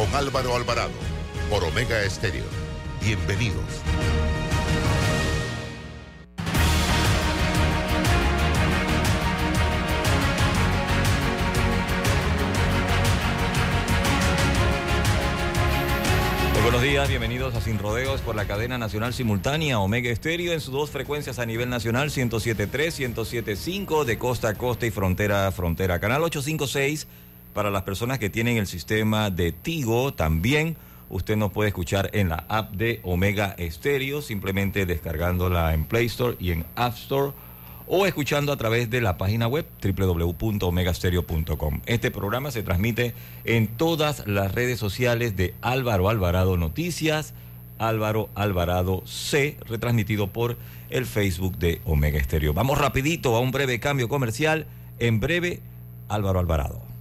con Álvaro Alvarado por Omega Estéreo. Bienvenidos. buenos días, bienvenidos a Sin Rodeos por la cadena nacional simultánea Omega Estéreo en sus dos frecuencias a nivel nacional 107.3, 107.5 de costa a costa y frontera a frontera. Canal 856 para las personas que tienen el sistema de Tigo también. Usted nos puede escuchar en la app de Omega Estéreo, simplemente descargándola en Play Store y en App Store o escuchando a través de la página web www.omegastereo.com. Este programa se transmite en todas las redes sociales de Álvaro Alvarado Noticias, Álvaro Alvarado C, retransmitido por el Facebook de Omega Estéreo. Vamos rapidito a un breve cambio comercial. En breve, Álvaro Alvarado.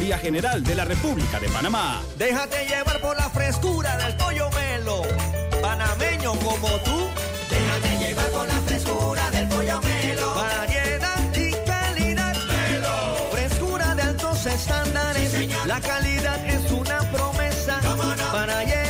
General de la República de Panamá. Déjate llevar por la frescura del pollo melo, panameño como tú. Déjate llevar por la frescura del pollo melo. Variedad y calidad. Melo. Frescura de altos estándares. la calidad es una promesa para llevar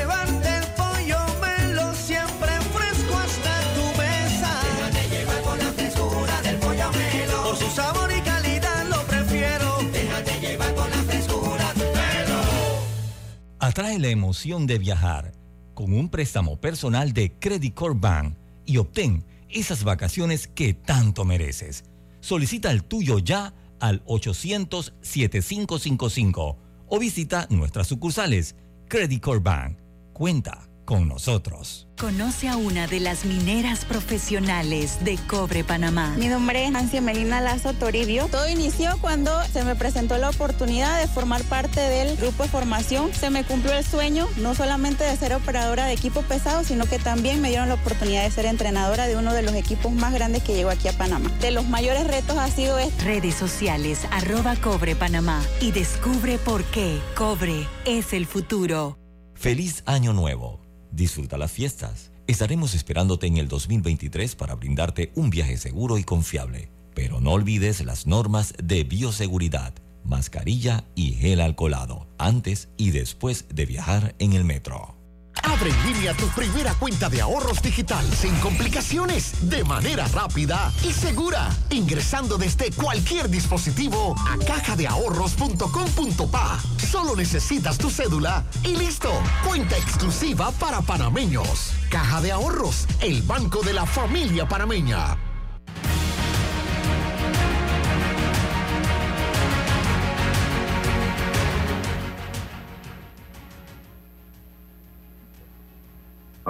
Atrae la emoción de viajar con un préstamo personal de Credit Corp Bank y obtén esas vacaciones que tanto mereces. Solicita el tuyo ya al 800-7555 o visita nuestras sucursales. Credit Corp Bank. Cuenta con nosotros. Conoce a una de las mineras profesionales de Cobre Panamá. Mi nombre es Nancy Melina Lazo Toribio. Todo inició cuando se me presentó la oportunidad de formar parte del grupo de formación. Se me cumplió el sueño, no solamente de ser operadora de equipo pesado, sino que también me dieron la oportunidad de ser entrenadora de uno de los equipos más grandes que llegó aquí a Panamá. De los mayores retos ha sido este. Redes sociales, arroba Cobre Panamá y descubre por qué Cobre es el futuro. Feliz Año Nuevo. Disfruta las fiestas. Estaremos esperándote en el 2023 para brindarte un viaje seguro y confiable. Pero no olvides las normas de bioseguridad, mascarilla y gel alcoholado, antes y después de viajar en el metro. Abre en línea tu primera cuenta de ahorros digital sin complicaciones, de manera rápida y segura, ingresando desde cualquier dispositivo a cajadeahorros.com.pa. Solo necesitas tu cédula y listo. Cuenta exclusiva para panameños. Caja de Ahorros, el banco de la familia panameña.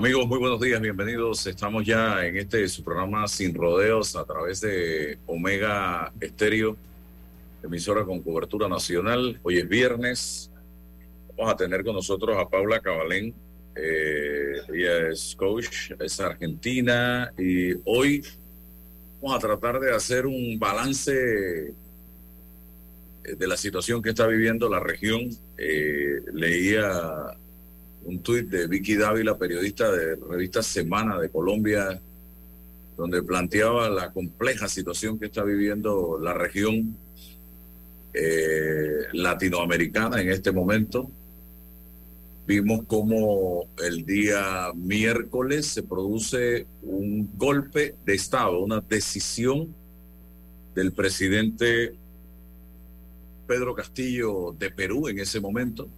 Amigos, muy buenos días, bienvenidos. Estamos ya en este su programa Sin Rodeos a través de Omega Estéreo, emisora con cobertura nacional. Hoy es viernes. Vamos a tener con nosotros a Paula Cabalén. Eh, ella es coach, es argentina y hoy vamos a tratar de hacer un balance eh, de la situación que está viviendo la región. Eh, leía un tuit de Vicky Dávila, periodista de revista Semana de Colombia, donde planteaba la compleja situación que está viviendo la región eh, latinoamericana en este momento. Vimos como el día miércoles se produce un golpe de Estado, una decisión del presidente Pedro Castillo de Perú en ese momento,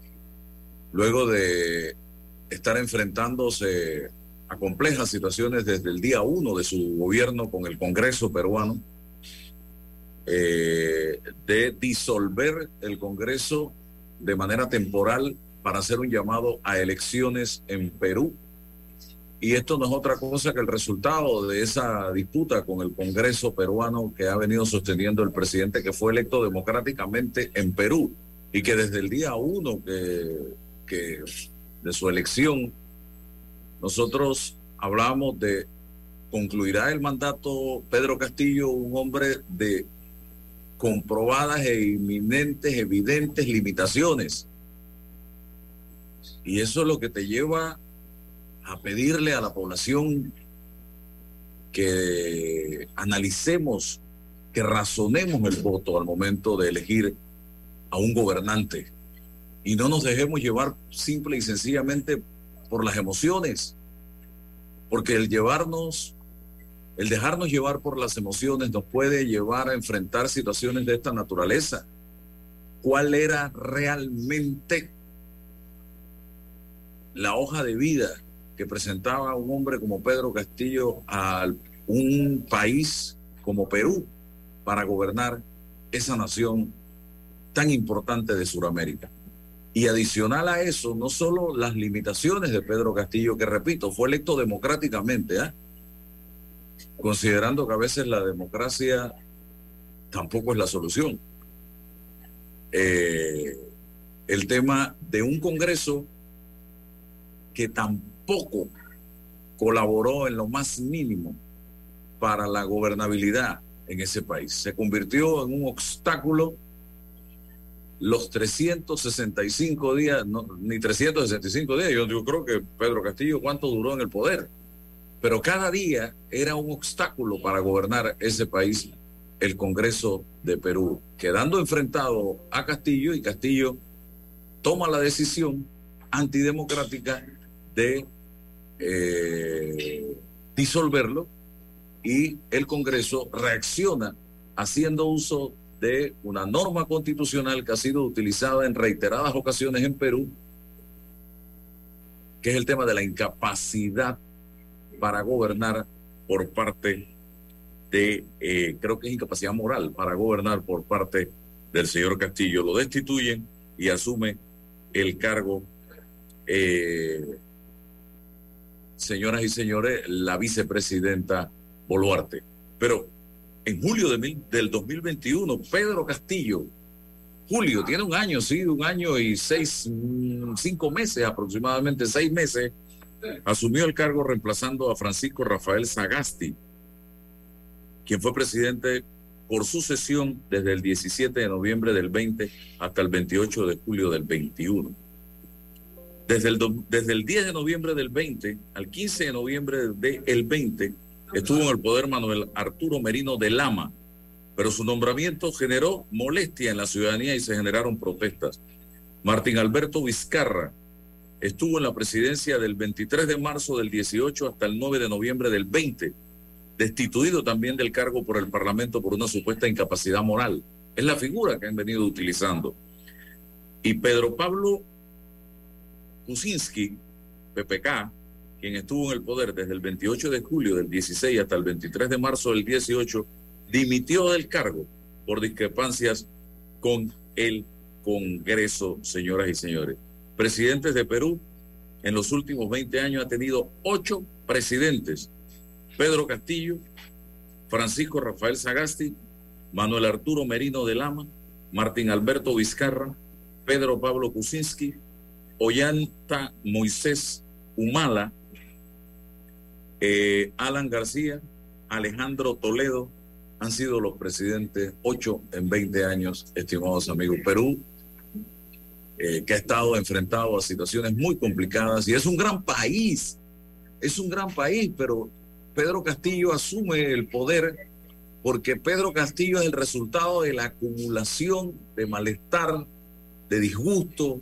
luego de estar enfrentándose a complejas situaciones desde el día uno de su gobierno con el Congreso peruano, eh, de disolver el Congreso de manera temporal para hacer un llamado a elecciones en Perú. Y esto no es otra cosa que el resultado de esa disputa con el Congreso peruano que ha venido sosteniendo el presidente que fue electo democráticamente en Perú y que desde el día uno que, que de su elección nosotros hablamos de concluirá el mandato Pedro Castillo, un hombre de comprobadas e inminentes, evidentes limitaciones. Y eso es lo que te lleva a pedirle a la población que analicemos, que razonemos el voto al momento de elegir a un gobernante y no nos dejemos llevar simple y sencillamente por las emociones, porque el llevarnos, el dejarnos llevar por las emociones nos puede llevar a enfrentar situaciones de esta naturaleza. ¿Cuál era realmente la hoja de vida que presentaba un hombre como Pedro Castillo a un país como Perú para gobernar esa nación tan importante de Sudamérica? Y adicional a eso, no solo las limitaciones de Pedro Castillo, que repito, fue electo democráticamente, ¿ah? considerando que a veces la democracia tampoco es la solución. Eh, el tema de un Congreso que tampoco colaboró en lo más mínimo para la gobernabilidad en ese país. Se convirtió en un obstáculo los 365 días, ni 365 días, yo, yo creo que Pedro Castillo, ¿cuánto duró en el poder? Pero cada día era un obstáculo para gobernar ese país, el Congreso de Perú, quedando enfrentado a Castillo y Castillo toma la decisión antidemocrática de eh, disolverlo y el Congreso reacciona haciendo uso de una norma constitucional que ha sido utilizada en reiteradas ocasiones en Perú, que es el tema de la incapacidad para gobernar por parte de, eh, creo que es incapacidad moral para gobernar por parte del señor Castillo. Lo destituyen y asume el cargo, eh, señoras y señores, la vicepresidenta Boluarte. Pero en julio de del 2021, Pedro Castillo, julio, tiene un año, sí, un año y seis, mm, cinco meses, aproximadamente seis meses, asumió el cargo reemplazando a Francisco Rafael Sagasti, quien fue presidente por sucesión desde el 17 de noviembre del 20 hasta el 28 de julio del 21. Desde el, desde el 10 de noviembre del 20 al 15 de noviembre del 20, estuvo en el poder Manuel Arturo Merino de Lama, pero su nombramiento generó molestia en la ciudadanía y se generaron protestas. Martín Alberto Vizcarra estuvo en la presidencia del 23 de marzo del 18 hasta el 9 de noviembre del 20, destituido también del cargo por el Parlamento por una supuesta incapacidad moral. Es la figura que han venido utilizando. Y Pedro Pablo Kuczynski, PPK, quien estuvo en el poder desde el 28 de julio del 16 hasta el 23 de marzo del 18, dimitió del cargo por discrepancias con el Congreso, señoras y señores. Presidentes de Perú en los últimos 20 años ha tenido ocho presidentes. Pedro Castillo, Francisco Rafael Sagasti, Manuel Arturo Merino de Lama, Martín Alberto Vizcarra, Pedro Pablo Kuczynski, Ollanta Moisés Humala, eh, Alan García, Alejandro Toledo, han sido los presidentes ocho en 20 años, estimados amigos. Perú, eh, que ha estado enfrentado a situaciones muy complicadas y es un gran país, es un gran país, pero Pedro Castillo asume el poder porque Pedro Castillo es el resultado de la acumulación de malestar, de disgusto,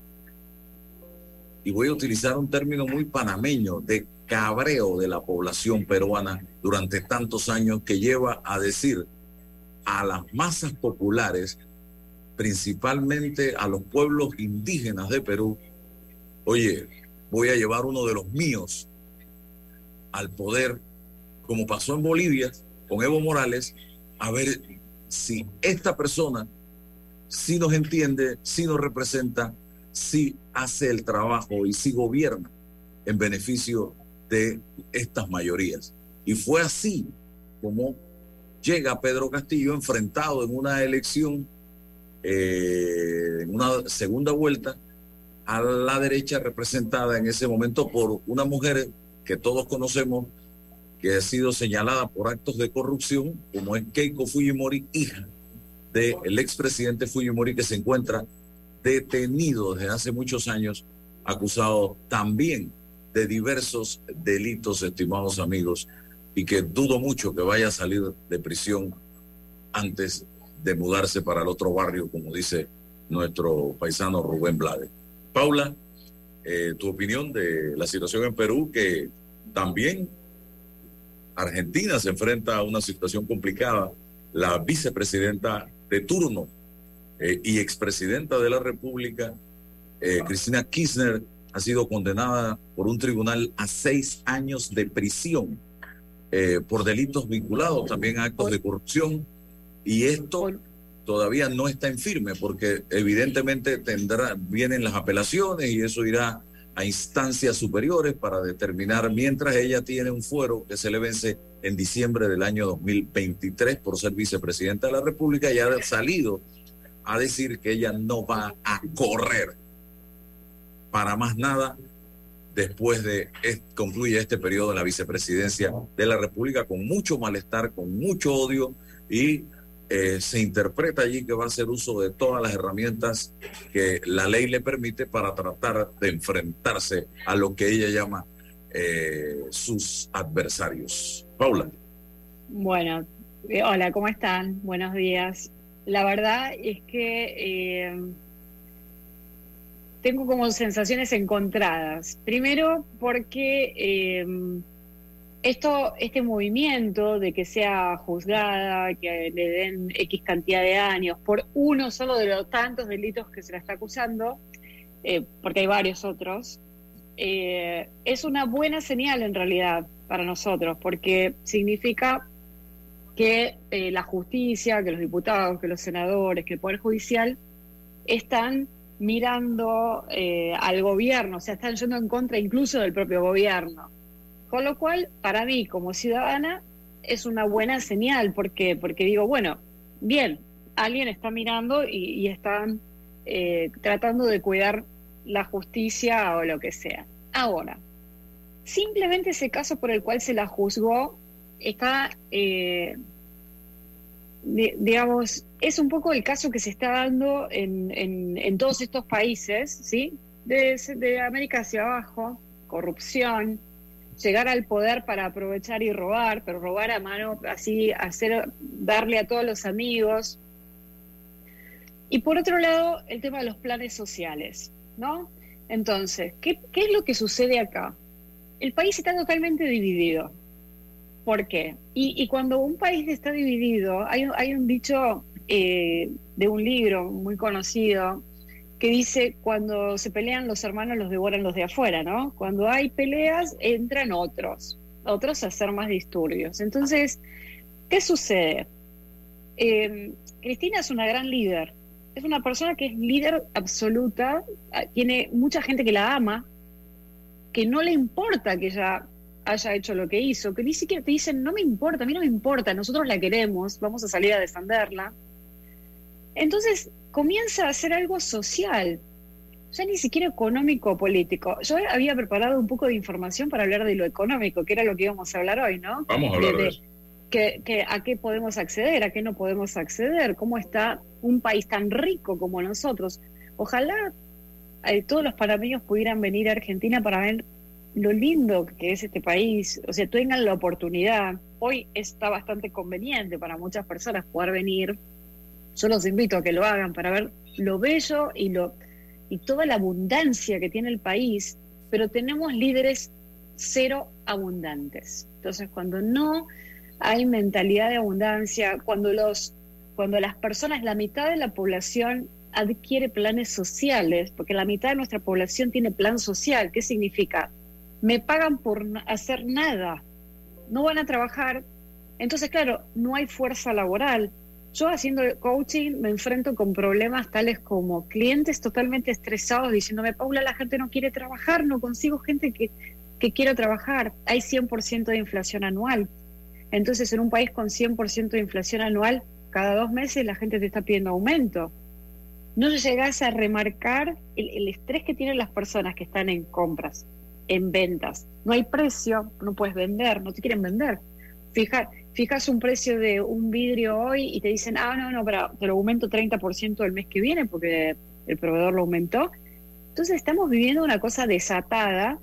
y voy a utilizar un término muy panameño, de cabreo de la población peruana durante tantos años que lleva a decir a las masas populares, principalmente a los pueblos indígenas de Perú, oye, voy a llevar uno de los míos al poder, como pasó en Bolivia con Evo Morales, a ver si esta persona si nos entiende, si nos representa, si hace el trabajo y si gobierna en beneficio de estas mayorías. Y fue así como llega Pedro Castillo enfrentado en una elección, eh, en una segunda vuelta, a la derecha representada en ese momento por una mujer que todos conocemos, que ha sido señalada por actos de corrupción, como es Keiko Fujimori, hija del expresidente Fujimori, que se encuentra detenido desde hace muchos años, acusado también de diversos delitos, estimados amigos, y que dudo mucho que vaya a salir de prisión antes de mudarse para el otro barrio, como dice nuestro paisano Rubén Blade. Paula, eh, tu opinión de la situación en Perú, que también Argentina se enfrenta a una situación complicada. La vicepresidenta de turno eh, y expresidenta de la República, eh, Cristina Kirchner, ha sido condenada por un tribunal a seis años de prisión eh, por delitos vinculados también a actos de corrupción. Y esto todavía no está en firme porque evidentemente tendrá, vienen las apelaciones y eso irá a instancias superiores para determinar, mientras ella tiene un fuero que se le vence en diciembre del año 2023 por ser vicepresidenta de la República, y ha salido a decir que ella no va a correr para más nada después de concluye este periodo en la vicepresidencia de la República con mucho malestar, con mucho odio y eh, se interpreta allí que va a hacer uso de todas las herramientas que la ley le permite para tratar de enfrentarse a lo que ella llama eh, sus adversarios. Paula. Bueno, eh, hola, ¿cómo están? Buenos días. La verdad es que tengo como sensaciones encontradas. Primero porque esto, este movimiento de que sea juzgada, que le den X cantidad de años por uno solo de los tantos delitos que se la está acusando, eh, porque hay varios otros, eh, es una buena señal en realidad para nosotros, porque significa que eh, la justicia, que los diputados, que los senadores, que el Poder Judicial están mirando al gobierno, o sea, están yendo en contra incluso del propio gobierno. Con lo cual, para mí como ciudadana, es una buena señal. ¿Por qué? Porque digo, bueno, bien, alguien está mirando y, están eh, tratando de cuidar la justicia o lo que sea. Ahora, simplemente ese caso por el cual se la juzgó está, eh, digamos, es un poco el caso que se está dando en, en, todos estos países, ¿sí? De, de América hacia abajo, corrupción, llegar al poder para aprovechar y robar, pero robar a mano, así, hacer, darle a todos los amigos. Y por otro lado, el tema de los planes sociales, ¿no? Entonces, ¿qué, es lo que sucede acá? El país está totalmente dividido. ¿Por qué? Y, cuando un país está dividido, hay, un dicho eh, de un libro muy conocido que dice, cuando se pelean los hermanos los devoran los de afuera, ¿no? Cuando hay peleas, entran otros, otros a hacer más disturbios. Entonces, ¿qué sucede? Em, Cristina es una gran líder, es una persona que es líder absoluta, ah, tiene mucha gente que la ama, que no le importa que ella haya hecho lo que hizo, que ni siquiera te dicen, no me importa, a mí no me importa, nosotros la queremos, vamos a salir a defenderla. Entonces, comienza a hacer algo social, ya ni siquiera económico o político. Yo había preparado un poco de información para hablar de lo económico, que era lo que íbamos a hablar hoy, ¿no? Vamos a hablar de, eso. Que, a qué podemos acceder, a qué no podemos acceder, cómo está un país tan rico como nosotros. Ojalá eh, todos los panameños pudieran venir a Argentina para ver lo lindo que es este país, o sea, tengan la oportunidad. Hoy está bastante conveniente para muchas personas poder venir yo los invito a que lo hagan para ver lo bello y, lo, y toda la abundancia que tiene el país, pero tenemos líderes cero abundantes. Entonces, cuando no hay mentalidad de abundancia, cuando, los, cuando las personas, la mitad de la población adquiere planes sociales, porque la mitad de nuestra población tiene plan social. ¿Qué significa? Me pagan por hacer nada, no van a trabajar. Entonces, claro, no hay fuerza laboral. Yo haciendo coaching me enfrento con problemas tales como clientes totalmente estresados diciéndome, Paula, la gente no quiere trabajar, no consigo gente que, que quiera trabajar. Hay 100% de inflación anual. Entonces, en un país con 100% de inflación anual, cada dos meses la gente te está pidiendo aumento. No llegas a remarcar el, estrés que tienen las personas que están en compras, en ventas. No hay precio, no puedes vender, no te quieren vender. Fija, fijas un precio de un vidrio hoy y te dicen, ah, no, no, pero te lo aumento 30% el mes que viene porque el proveedor lo aumentó. Entonces estamos viviendo una cosa desatada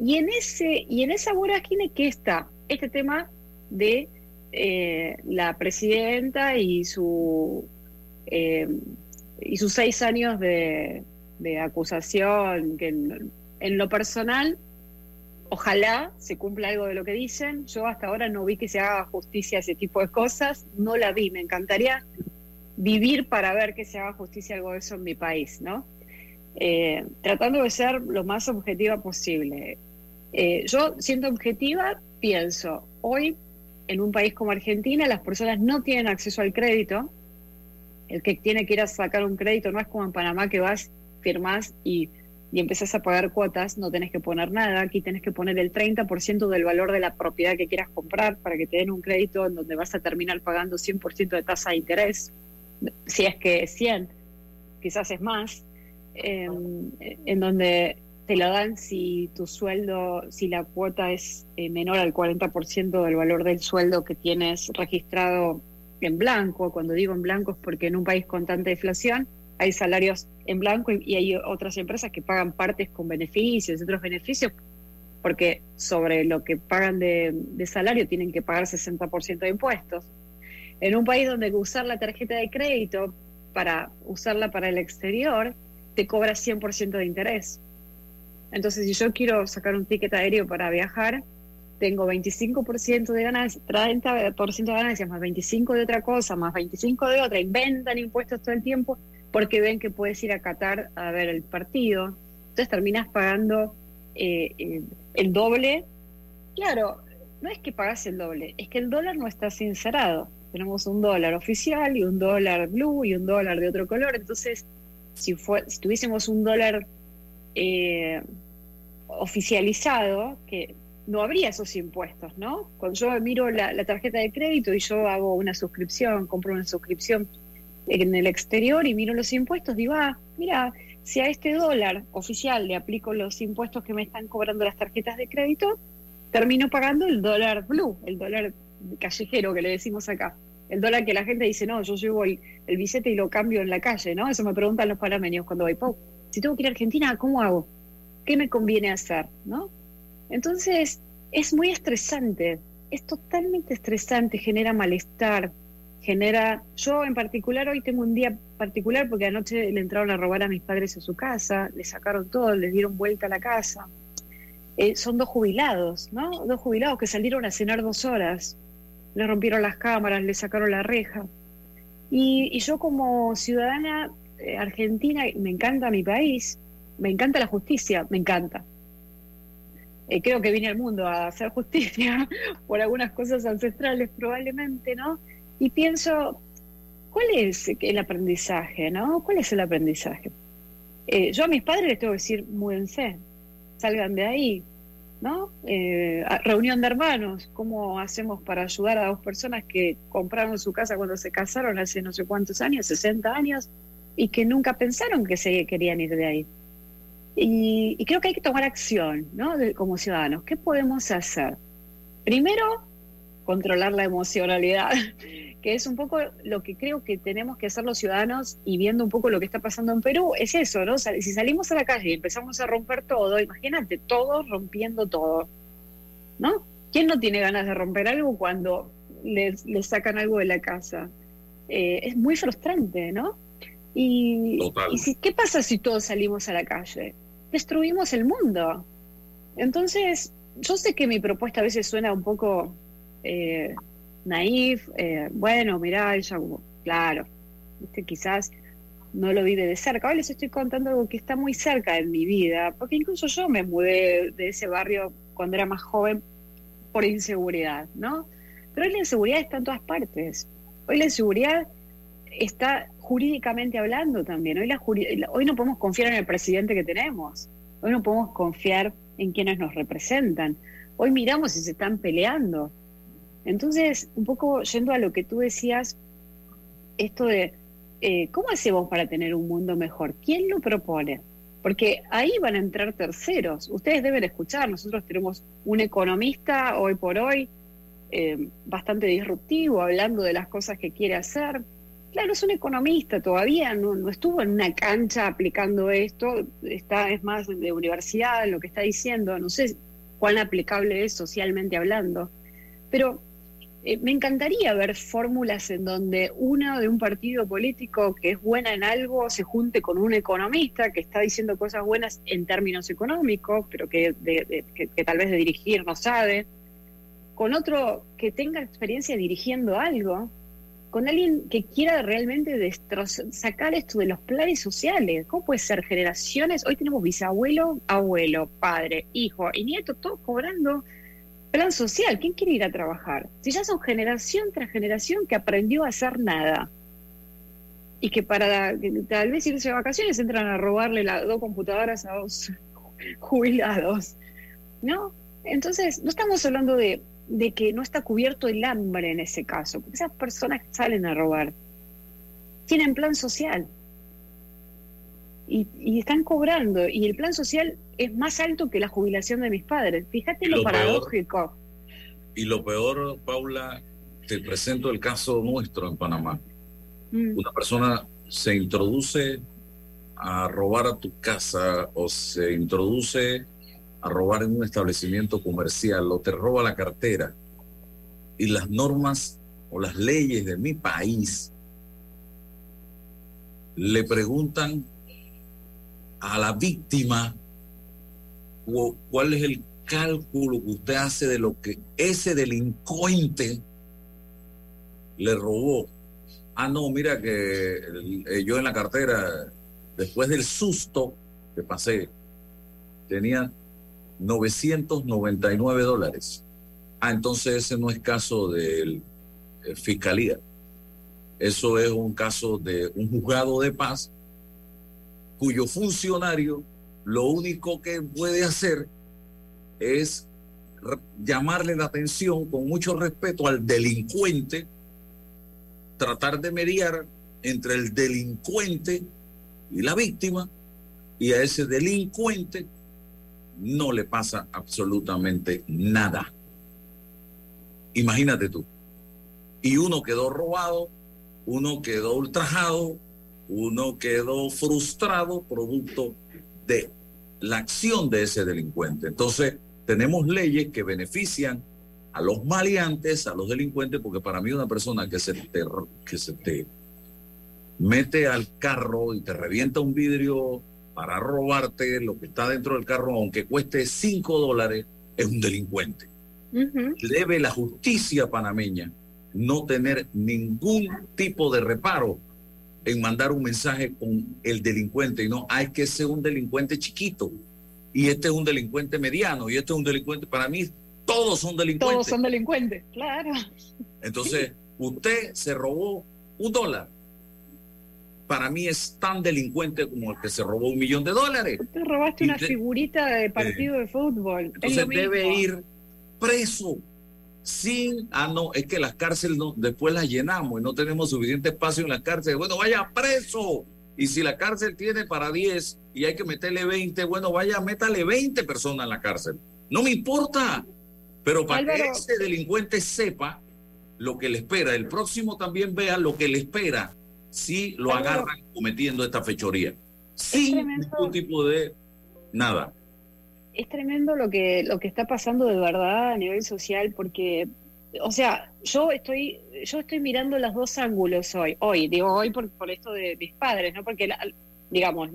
y en ese y en esa vorágine que está este tema de eh, la presidenta y su eh, y sus seis años de, acusación que en, lo personal ojalá se cumpla algo de lo que dicen. Yo hasta ahora no vi que se haga justicia a ese tipo de cosas. No la vi. Me encantaría vivir para ver que se haga justicia algo de eso en mi país no eh, tratando de ser lo más objetiva posible. Yo siendo objetiva pienso hoy en un país como Argentina las personas no tienen acceso al crédito. El que tiene que ir a sacar un crédito no es como en Panamá que vas, firmás y, y empezás a pagar cuotas, no tenés que poner nada. Aquí tenés que poner el 30% del valor de la propiedad que quieras comprar para que te den un crédito en donde vas a terminar pagando 100% de tasa de interés. Si es que es 100, quizás es más. en donde te lo dan si tu sueldo, si la cuota es eh, menor al 40% del valor del sueldo que tienes registrado en blanco. Cuando digo en blanco es porque en un país con tanta inflación hay salarios en blanco y, hay otras empresas que pagan partes con beneficios, otros beneficios, porque sobre lo que pagan de, salario tienen que pagar 60% de impuestos. En un país donde usar la tarjeta de crédito para usarla para el exterior te cobra 100% de interés. Entonces, si yo quiero sacar un ticket aéreo para viajar, tengo 25% de ganancias, 30% de ganancias, más 25% de otra cosa, más 25% de otra, inventan impuestos todo el tiempo porque ven que puedes ir a Qatar a ver el partido. Entonces terminas pagando eh, eh, el doble. Claro, no es que pagas el doble, es que el dólar no está sincerado. Tenemos un dólar oficial y un dólar blue y un dólar de otro color. Entonces, si, fue, si tuviésemos un dólar eh, oficializado que no habría esos impuestos, ¿no? Cuando yo miro la, tarjeta de crédito y yo hago una suscripción, compro una suscripción en el exterior y miro los impuestos, digo, ah, mira, si a este dólar oficial le aplico los impuestos que me están cobrando las tarjetas de crédito, termino pagando el dólar blue, el dólar callejero que le decimos acá. El dólar que la gente dice, no, yo llevo el, el billete y lo cambio en la calle, ¿no? Eso me preguntan los panameños cuando voy, si tengo que ir a Argentina, ¿cómo hago? ¿qué me conviene hacer? ¿no? Entonces, es muy estresante, es totalmente estresante, genera malestar, genera... Yo en particular hoy tengo un día particular porque anoche le entraron a robar a mis padres a su casa, le sacaron todo, les dieron vuelta a la casa. Eh, son dos jubilados, ¿no? Dos jubilados que salieron a cenar dos horas, le rompieron las cámaras, le sacaron la reja. Y, yo como ciudadana eh, argentina, me encanta mi país, me encanta la justicia, me encanta. Eh, creo que vine al mundo a hacer justicia por algunas cosas ancestrales probablemente, ¿no? Y pienso, ¿cuál es el aprendizaje, no? ¿Cuál es el aprendizaje? Eh, yo a mis padres les tengo que decir, múdense, salgan de ahí, ¿no? Eh, reunión de hermanos, ¿cómo hacemos para ayudar a dos personas que compraron su casa cuando se casaron hace no sé cuántos años, 60 años, y que nunca pensaron que se querían ir de ahí? Y, creo que hay que tomar acción, ¿no? como ciudadanos. ¿Qué podemos hacer? Primero, controlar la emocionalidad, que es un poco lo que creo que tenemos que hacer los ciudadanos y viendo un poco lo que está pasando en Perú, es eso, ¿no? si salimos a la calle y empezamos a romper todo, imagínate, todos rompiendo todo, ¿no? ¿Quién no tiene ganas de romper algo cuando le, sacan algo de la casa? Eh, es muy frustrante, ¿no? Y, y si, ¿qué pasa si todos salimos a la calle? destruimos el mundo. Entonces, yo sé que mi propuesta a veces suena un poco eh, naif, eh, bueno, mirá, ella, claro, quizás no lo vive de cerca. Hoy les estoy contando algo que está muy cerca en mi vida, porque incluso yo me mudé de ese barrio cuando era más joven por inseguridad, ¿no? Pero hoy la inseguridad está en todas partes. Hoy la inseguridad está jurídicamente hablando también. Hoy, la hoy no podemos confiar en el presidente que tenemos. Hoy no podemos confiar en quienes nos representan. Hoy miramos si se están peleando. Entonces, un poco yendo a lo que tú decías, esto de eh, cómo hacemos para tener un mundo mejor, ¿quién lo propone? Porque ahí van a entrar terceros. Ustedes deben escuchar, nosotros tenemos un economista hoy por hoy eh, bastante disruptivo, hablando de las cosas que quiere hacer. Claro, es un economista, todavía no, estuvo en una cancha aplicando esto, está es más de universidad lo que está diciendo, no sé cuán aplicable es socialmente hablando, pero eh, me encantaría ver fórmulas en donde uno de un partido político que es buena en algo se junte con un economista que está diciendo cosas buenas en términos económicos, pero que, que, tal vez de dirigir no sabe, con otro que tenga experiencia dirigiendo algo, con alguien que quiera realmente sacar esto de los planes sociales. ¿Cómo puede ser generaciones? Hoy tenemos bisabuelo, abuelo, padre, hijo y nieto, todos cobrando plan social, ¿quién quiere ir a trabajar? Si ya son generación tras generación que aprendió a hacer nada y que para tal vez irse de vacaciones entran a robarle las dos computadoras a dos jubilados, ¿no? Entonces, no estamos hablando de, que no está cubierto el hambre en ese caso, porque esas personas que salen a robar tienen plan social y, y están cobrando y el plan social es más alto que la jubilación de mis padres. Fíjate lo, paradójico. y lo peor, Paula, te presento el caso nuestro en Panamá. Mm. Una persona se introduce a robar a tu casa o se introduce a robar en un establecimiento comercial o te roba la cartera y las normas o las leyes de mi país le preguntan a la víctima cuál es el cálculo que usted hace de lo que ese delincuente le robó. Ah, no, mira que eh, yo en la cartera, después del susto que pasé, tenía 999 dólares. Ah, entonces ese no es caso de eh, fiscalía. Eso es un caso de un juzgado de paz cuyo funcionario lo único que puede hacer es llamarle la atención con mucho respeto al delincuente, tratar de mediar entre el delincuente y la víctima, y a ese delincuente no le pasa absolutamente nada. Imagínate tú. Y uno quedó robado, uno quedó ultrajado, uno quedó frustrado producto de la acción de ese delincuente. Entonces, tenemos leyes que benefician a los maleantes, a los delincuentes, porque para mí una persona que se te, que se te mete al carro y te revienta un vidrio para robarte lo que está dentro del carro, aunque cueste cinco dólares, es un delincuente. Debe la justicia panameña no tener ningún tipo de reparo en mandar un mensaje con el delincuente y no, hay que ser un delincuente chiquito y este es un delincuente mediano y este es un delincuente, para mí todos son delincuentes. Todos son delincuentes, claro. Entonces, usted se robó un dólar. Para mí es tan delincuente como el que se robó un millón de dólares. Usted robaste una figurita de partido de fútbol. Entonces debe ir preso sin, ah, no, es que las cárceles no, después las llenamos y no tenemos suficiente espacio en la cárcel. Bueno, vaya preso. Y si la cárcel tiene para 10 y hay que meterle 20, bueno, vaya, métale 20 personas en la cárcel. No me importa. Pero para que ese delincuente sepa lo que le espera, el próximo también vea lo que le espera si lo agarran cometiendo esta fechoría. Sin ningún tipo de nada es tremendo lo que, lo que está pasando de verdad a nivel social, porque, o sea, yo estoy, yo estoy mirando los dos ángulos hoy, hoy, digo hoy por, por esto de mis padres, ¿no? Porque, digamos.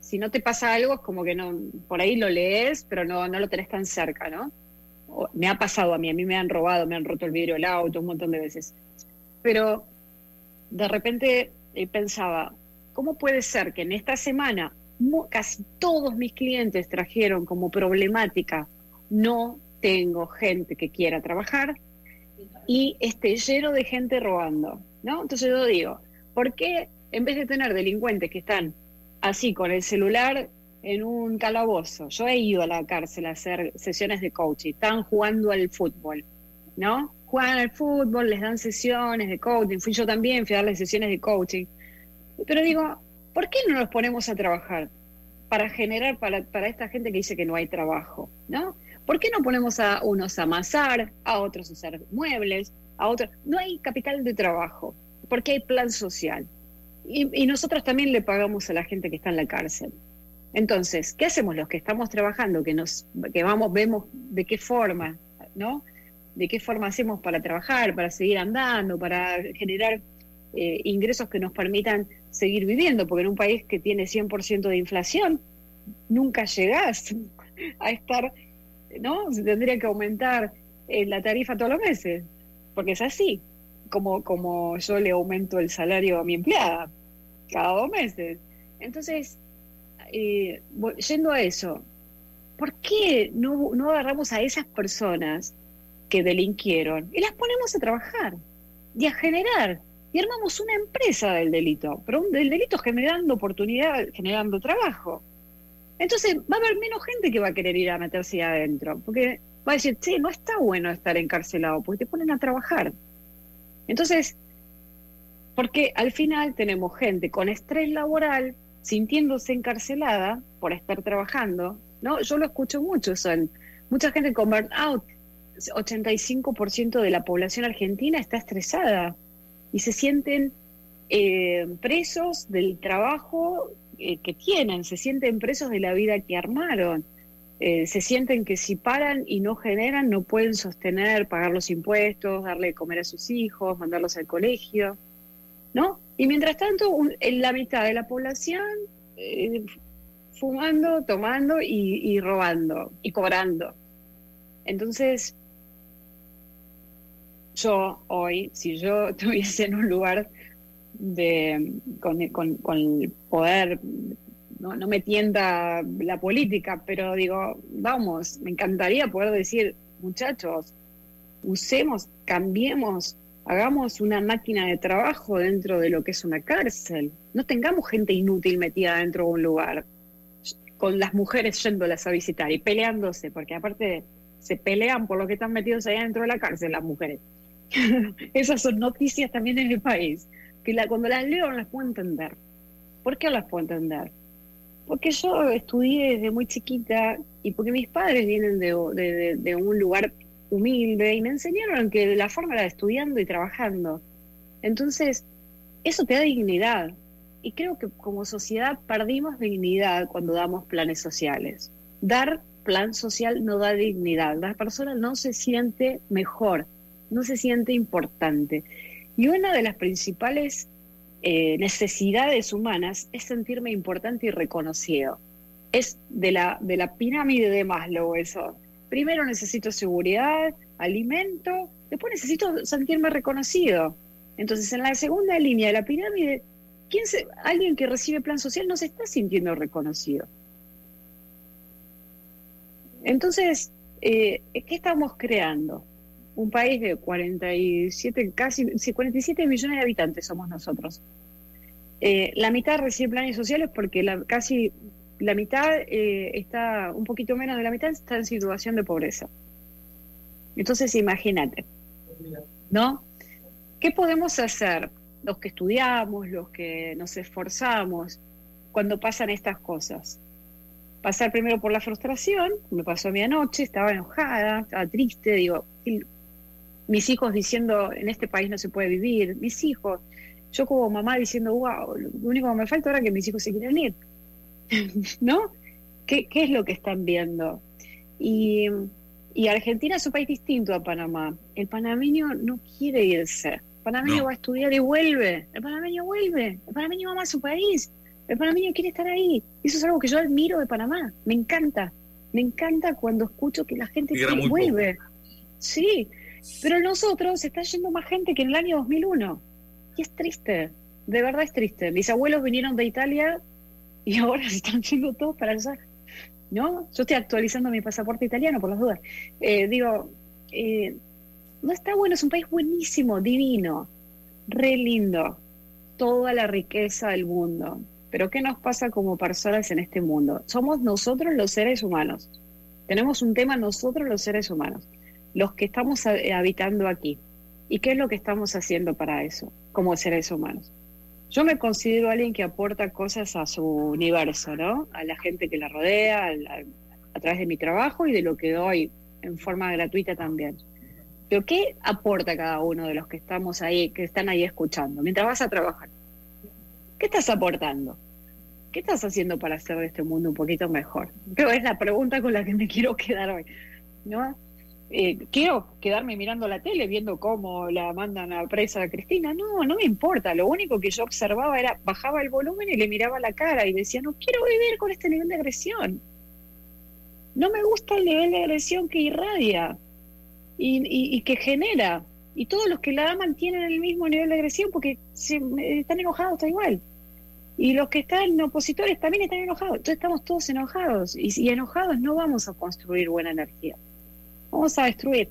Si no te pasa algo, es como que no, por ahí lo lees, pero no, no lo tenés tan cerca, ¿no? me ha pasado a mí, a mí me han robado, me han roto el vidrio del auto un montón de veces. Pero de repente eh, pensaba, ¿cómo puede ser que en esta semana casi todos mis clientes trajeron como problemática no tengo gente que quiera trabajar y esté lleno de gente robando, ¿no? Entonces yo digo, ¿por qué en vez de tener delincuentes que están así con el celular en un calabozo, yo he ido a la cárcel a hacer sesiones de coaching, están jugando al fútbol, ¿no? Juegan al fútbol, les dan sesiones de coaching, fui yo también, fui a darles sesiones de coaching. Pero digo, ¿por qué no nos ponemos a trabajar para generar para, para esta gente que dice que no hay trabajo, ¿no? ¿Por qué no ponemos a unos a amasar, a otros a hacer muebles, a otros? No hay capital de trabajo, porque hay plan social. Y, nosotros también le pagamos a la gente que está en la cárcel. Entonces, ¿qué hacemos los que estamos trabajando, que nos, que vamos, vemos de qué forma, ¿no? De qué forma hacemos para trabajar, para seguir andando, para generar eh, ingresos que nos permitan seguir viviendo, porque en un país que tiene 100% de inflación, nunca llegás a estar ¿no? Se tendría que aumentar eh, la tarifa todos los meses, porque es así, como, como yo le aumento el salario a mi empleada cada dos meses. Entonces, eh, yendo a eso, ¿por qué no, no agarramos a esas personas que delinquieron y las ponemos a trabajar y a generar? Y armamos una empresa del delito, pero un, del delito generando oportunidad, generando trabajo. Entonces va a haber menos gente que va a querer ir a meterse adentro, porque va a decir, sí, no está bueno estar encarcelado, porque te ponen a trabajar. Entonces, porque al final tenemos gente con estrés laboral, sintiéndose encarcelada por estar trabajando, ¿no? Yo lo escucho mucho, son mucha gente con burnout, 85% de la población argentina está estresada y se sienten eh, presos del trabajo eh, que tienen, se sienten presos de la vida que armaron. Eh, se sienten que si paran y no generan, no pueden sostener, pagar los impuestos, darle de comer a sus hijos, mandarlos al colegio, ¿no? Y mientras tanto, en la mitad de la población eh, fumando, tomando y, robando y cobrando. Entonces, yo hoy, si yo estuviese en un lugar de, con, con, el poder, no, no me tienda la política, pero digo, vamos, me encantaría poder decir, muchachos, usemos, cambiemos, hagamos una máquina de trabajo dentro de lo que es una cárcel. No tengamos gente inútil metida dentro de un lugar, con las mujeres yéndolas a visitar y peleándose, porque aparte se pelean por lo que están metidos allá dentro de la cárcel las mujeres. Esas son noticias también en el país que la, cuando las leo no las puedo entender. ¿Por qué no las puedo entender? Porque yo estudié desde muy chiquita y porque mis padres vienen de, de, un lugar humilde y me enseñaron que la forma era estudiando y trabajando. Entonces, eso te da dignidad. Y creo que como sociedad perdimos dignidad cuando damos planes sociales. Dar plan social no da dignidad. La persona no se siente mejor, no se siente importante. Y una de las principales eh, necesidades humanas es sentirme importante y reconocido. Es de la, de la pirámide de Maslow eso. Primero necesito seguridad, alimento, después necesito sentirme reconocido. Entonces, en la segunda línea de la pirámide, ¿quién se, alguien que recibe plan social no se está sintiendo reconocido. Entonces, eh, ¿qué estamos creando? Un país de 47, casi 47 millones de habitantes somos nosotros. Eh, la mitad recibe planes sociales porque casi la mitad eh, está, un poquito menos de la mitad está en situación de pobreza. Entonces, imagínate, ¿no? ¿Qué podemos hacer los que estudiamos, los que nos esforzamos cuando pasan estas cosas? Pasar primero por la frustración, me pasó a mi anoche, estaba enojada, estaba triste, digo, mis hijos diciendo, en este país no se puede vivir, mis hijos, yo como mamá diciendo, wow, lo único que me falta ahora es que mis hijos se quieren ir, ¿no? ¿Qué, ¿Qué, es lo que están viendo? Y, y, Argentina es un país distinto a Panamá. El panameño no quiere irse. El panameño va a estudiar y vuelve. El panameño vuelve. El panameño ama a su país. El panameño quiere estar ahí. Eso es algo que yo admiro de Panamá. Me encanta. Me encanta cuando escucho que la gente vuelve. Sí, pero nosotros está yendo más gente que en el año 2001. Y es triste. De verdad es triste. Mis abuelos vinieron de Italia y ahora se están yendo todos para allá. ¿No? Yo estoy actualizando mi pasaporte italiano por las dudas. Eh, digo, eh, no está bueno, es un país buenísimo, divino, re lindo, toda la riqueza del mundo. Pero ¿qué nos pasa como personas en este mundo? Somos nosotros los seres humanos. Tenemos un tema nosotros los seres humanos, los que estamos habitando aquí. ¿Y qué es lo que estamos haciendo para eso como seres humanos? Yo me considero alguien que aporta cosas a su universo, ¿no? A la gente que la rodea, a, través de mi trabajo y de lo que doy en forma gratuita también. Pero ¿qué aporta cada uno de los que estamos ahí, que están ahí escuchando, mientras vas a trabajar? ¿Qué estás aportando? ¿Qué estás haciendo para hacer de este mundo un poquito mejor? Creo es la pregunta con la que me quiero quedar hoy, ¿no? Eh, quiero quedarme mirando la tele viendo cómo la mandan a presa a Cristina. No, no me importa. Lo único que yo observaba era, bajaba el volumen y le miraba la cara y decía, no quiero vivir con este nivel de agresión. No me gusta el nivel de agresión que irradia y, que genera. Y todos los que la aman tienen el mismo nivel de agresión porque están enojados, está igual. Y los que están opositores también están enojados. Entonces estamos todos enojados. y enojados no vamos a construir buena energía vamos a destruir.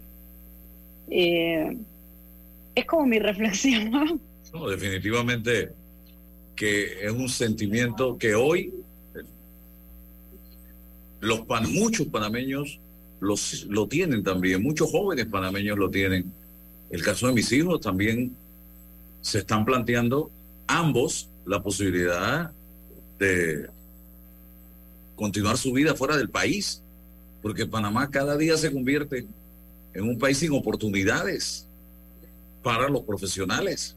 Eh, es como mi reflexión, ¿no? No, definitivamente que es un sentimiento que hoy los pan, muchos panameños los, lo tienen también, muchos jóvenes panameños lo tienen. El caso de mis hijos también se están planteando ambos la posibilidad de continuar su vida fuera del país porque Panamá cada día se convierte en un país sin oportunidades para los profesionales.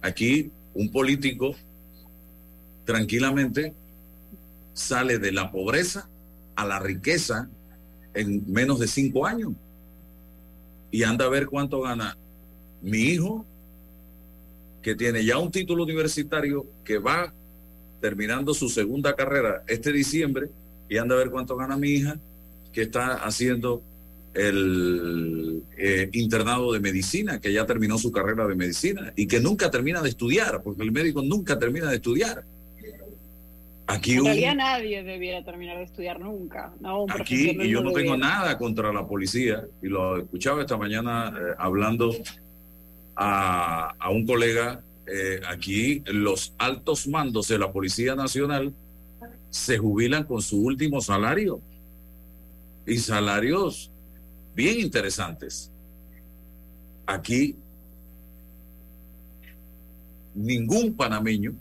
Aquí un político tranquilamente sale de la pobreza a la riqueza en menos de cinco años. Y anda a ver cuánto gana mi hijo, que tiene ya un título universitario, que va terminando su segunda carrera este diciembre, y anda a ver cuánto gana mi hija, que está haciendo el eh, internado de medicina, que ya terminó su carrera de medicina y que nunca termina de estudiar, porque el médico nunca termina de estudiar. Aquí en realidad nadie debiera terminar de estudiar nunca. aquí, y yo no tengo nada contra la policía, y lo escuchaba esta mañana eh, hablando a, a, un colega, eh, aquí los altos mandos de la Policía Nacional se jubilan con su último salario y salarios bien interesantes. Aquí ningún panameño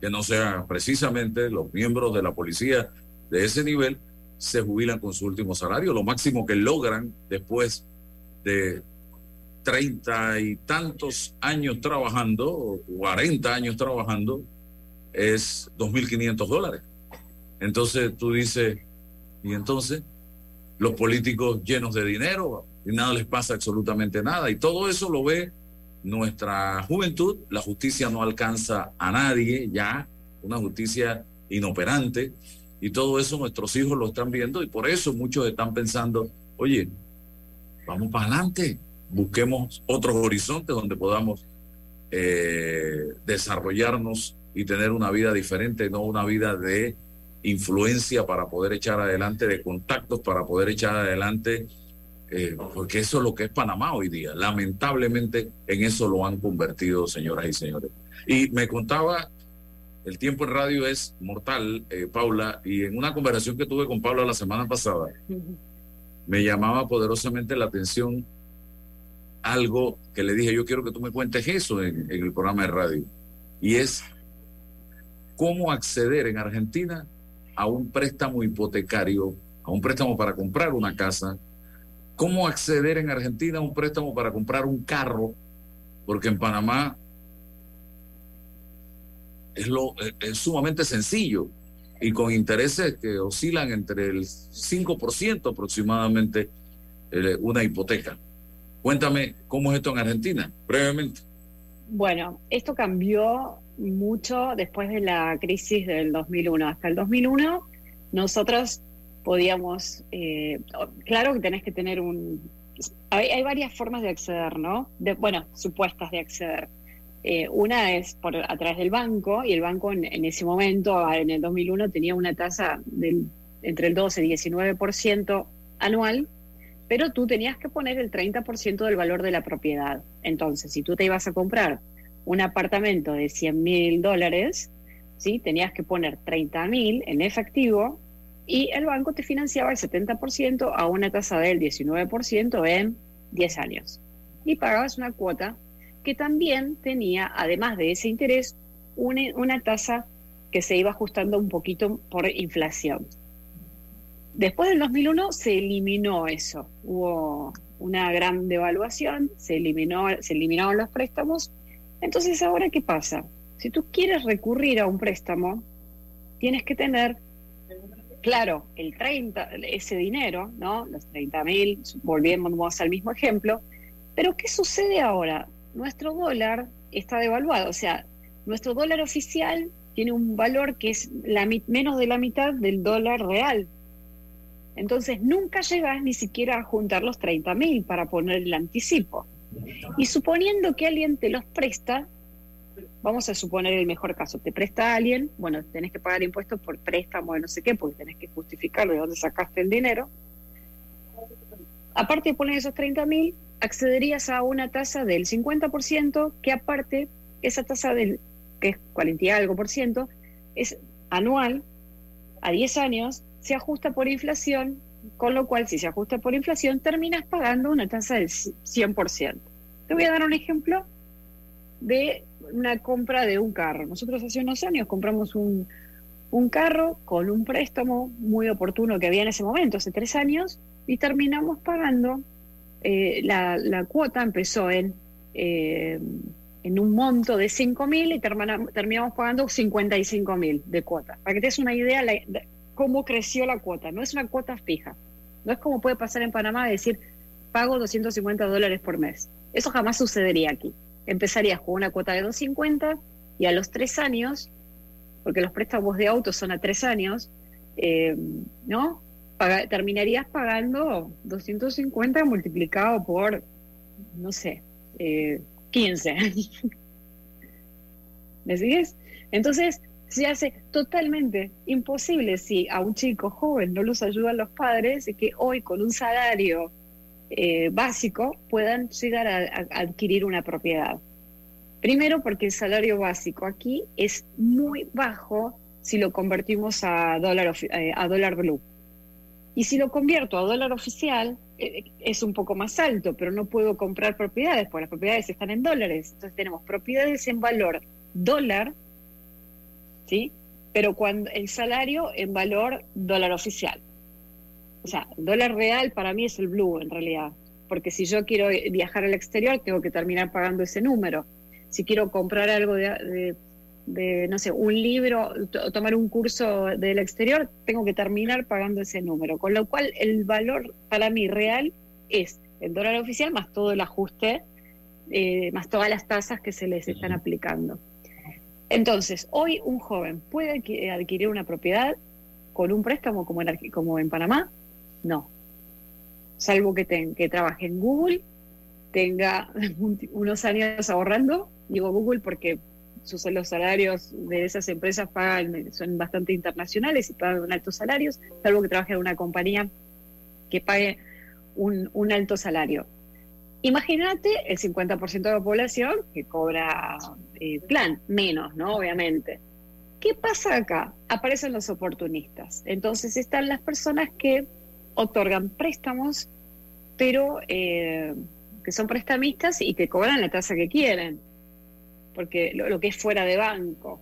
que no sea precisamente los miembros de la policía de ese nivel se jubilan con su último salario. Lo máximo que logran después de treinta y tantos años trabajando, o cuarenta años trabajando, es 2.500 dólares. Entonces tú dices, ¿y entonces? Los políticos llenos de dinero y nada les pasa absolutamente nada. Y todo eso lo ve nuestra juventud. La justicia no alcanza a nadie ya, una justicia inoperante. Y todo eso nuestros hijos lo están viendo y por eso muchos están pensando, oye, vamos para adelante, busquemos otros horizontes donde podamos eh, desarrollarnos y tener una vida diferente, no una vida de influencia para poder echar adelante, de contactos para poder echar adelante, eh, porque eso es lo que es Panamá hoy día. Lamentablemente en eso lo han convertido, señoras y señores. Y me contaba, el tiempo en radio es mortal, eh, Paula, y en una conversación que tuve con Paula la semana pasada, me llamaba poderosamente la atención algo que le dije, yo quiero que tú me cuentes eso en el programa de radio, y es cómo acceder en Argentina a un préstamo hipotecario, a un préstamo para comprar una casa, cómo acceder en Argentina a un préstamo para comprar un carro, porque en Panamá es, lo, es sumamente sencillo y con intereses que oscilan entre el 5% aproximadamente eh, una hipoteca. Cuéntame cómo es esto en Argentina, brevemente. Bueno, esto cambió mucho después de la crisis del 2001. Hasta el 2001 nosotros podíamos, eh, claro que tenés que tener un... Hay, varias formas de acceder, ¿no? De, bueno, supuestas de acceder. Eh, una es por a través del banco, y el banco en, ese momento, en el 2001, tenía una tasa del, entre el 12 y 19% anual, pero tú tenías que poner el 30% del valor de la propiedad. Entonces, si tú te ibas a comprar un apartamento de 100 mil dólares, ¿sí? tenías que poner 30 mil en efectivo y el banco te financiaba el 70% a una tasa del 19% en 10 años. Y pagabas una cuota que también tenía, además de ese interés, una, una tasa que se iba ajustando un poquito por inflación. Después del 2001 se eliminó eso, hubo una gran devaluación, se, eliminó, se eliminaron los préstamos. Entonces, ¿ahora qué pasa? Si tú quieres recurrir a un préstamo, tienes que tener, claro, el 30, ese dinero, ¿no? Los 30 mil, volvemos al mismo ejemplo. Pero ¿qué sucede ahora? Nuestro dólar está devaluado, o sea, nuestro dólar oficial tiene un valor que es la, menos de la mitad del dólar real. Entonces nunca llegas ni siquiera a juntar los 30 mil para poner el anticipo. Y suponiendo que alguien te los presta, vamos a suponer el mejor caso, te presta alguien, bueno, tenés que pagar impuestos por préstamo de no sé qué, porque tenés que justificar de dónde sacaste el dinero. Aparte de poner esos 30 mil, accederías a una tasa del 50%, que aparte, esa tasa del, que es 40 y algo por ciento, es anual, a 10 años, se ajusta por inflación, con lo cual si se ajusta por inflación terminas pagando una tasa del 100%. Te voy a dar un ejemplo de una compra de un carro. Nosotros hace unos años compramos un, un carro con un préstamo muy oportuno que había en ese momento, hace tres años, y terminamos pagando, eh, la, la, cuota empezó en, eh, en un monto de 5 mil y terminamos, pagando 55 mil de cuota. Para que te des una idea, la, cómo creció la cuota. No es una cuota fija. No es como puede pasar en Panamá de decir, pago 250 dólares por mes. Eso jamás sucedería aquí. Empezarías con una cuota de 250 y a los tres años, porque los préstamos de autos son a tres años, eh, ¿no? terminarías pagando 250 multiplicado por, no sé, eh, 15. ¿Me sigues? Entonces, se hace totalmente imposible si a un chico joven no los ayudan los padres, que hoy con un salario eh, básico puedan llegar a, adquirir una propiedad. Primero porque el salario básico aquí es muy bajo si lo convertimos a dólar, eh, a dólar blue. Y si lo convierto a dólar oficial, eh, es un poco más alto, pero no puedo comprar propiedades, porque las propiedades están en dólares. Entonces tenemos propiedades en valor dólar ¿sí? Pero cuando el salario en valor dólar oficial. O sea, dólar real para mí es el blue en realidad, porque si yo quiero viajar al exterior tengo que terminar pagando ese número. Si quiero comprar algo de, de, no sé, un libro o tomar un curso del exterior, tengo que terminar pagando ese número. Con lo cual el valor para mí real es el dólar oficial más todo el ajuste, eh, más todas las tasas que se les están aplicando. Entonces, hoy un joven puede adquirir una propiedad con un préstamo como en, como en Panamá? No. Salvo que, que trabaje en Google, tenga unos años ahorrando, digo Google porque sus, los salarios de esas empresas pagan, son bastante internacionales y pagan altos salarios, salvo que trabaje en una compañía que pague un, un alto salario. Imagínate el 50% de la población que cobra eh, plan, menos, ¿no? Obviamente. ¿Qué pasa acá? Aparecen los oportunistas. Entonces están las personas que otorgan préstamos, pero eh, que son prestamistas y que cobran la tasa que quieren, porque lo que es fuera de banco.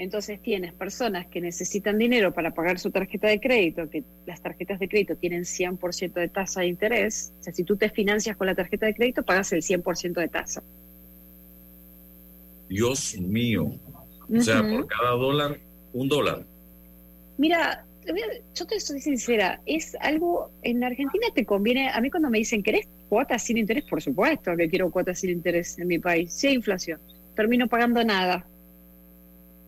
Entonces tienes personas que necesitan dinero para pagar su tarjeta de crédito, que las tarjetas de crédito tienen 100% de tasa de interés. O sea, si tú te financias con la tarjeta de crédito, pagas el 100% de tasa. Dios mío. O sea, por cada dólar, un dólar. Mira, yo te soy sincera, es algo, en Argentina te conviene, a mí cuando me dicen, ¿querés cuotas sin interés? Por supuesto que quiero cuotas sin interés en mi país, si hay inflación, termino pagando nada.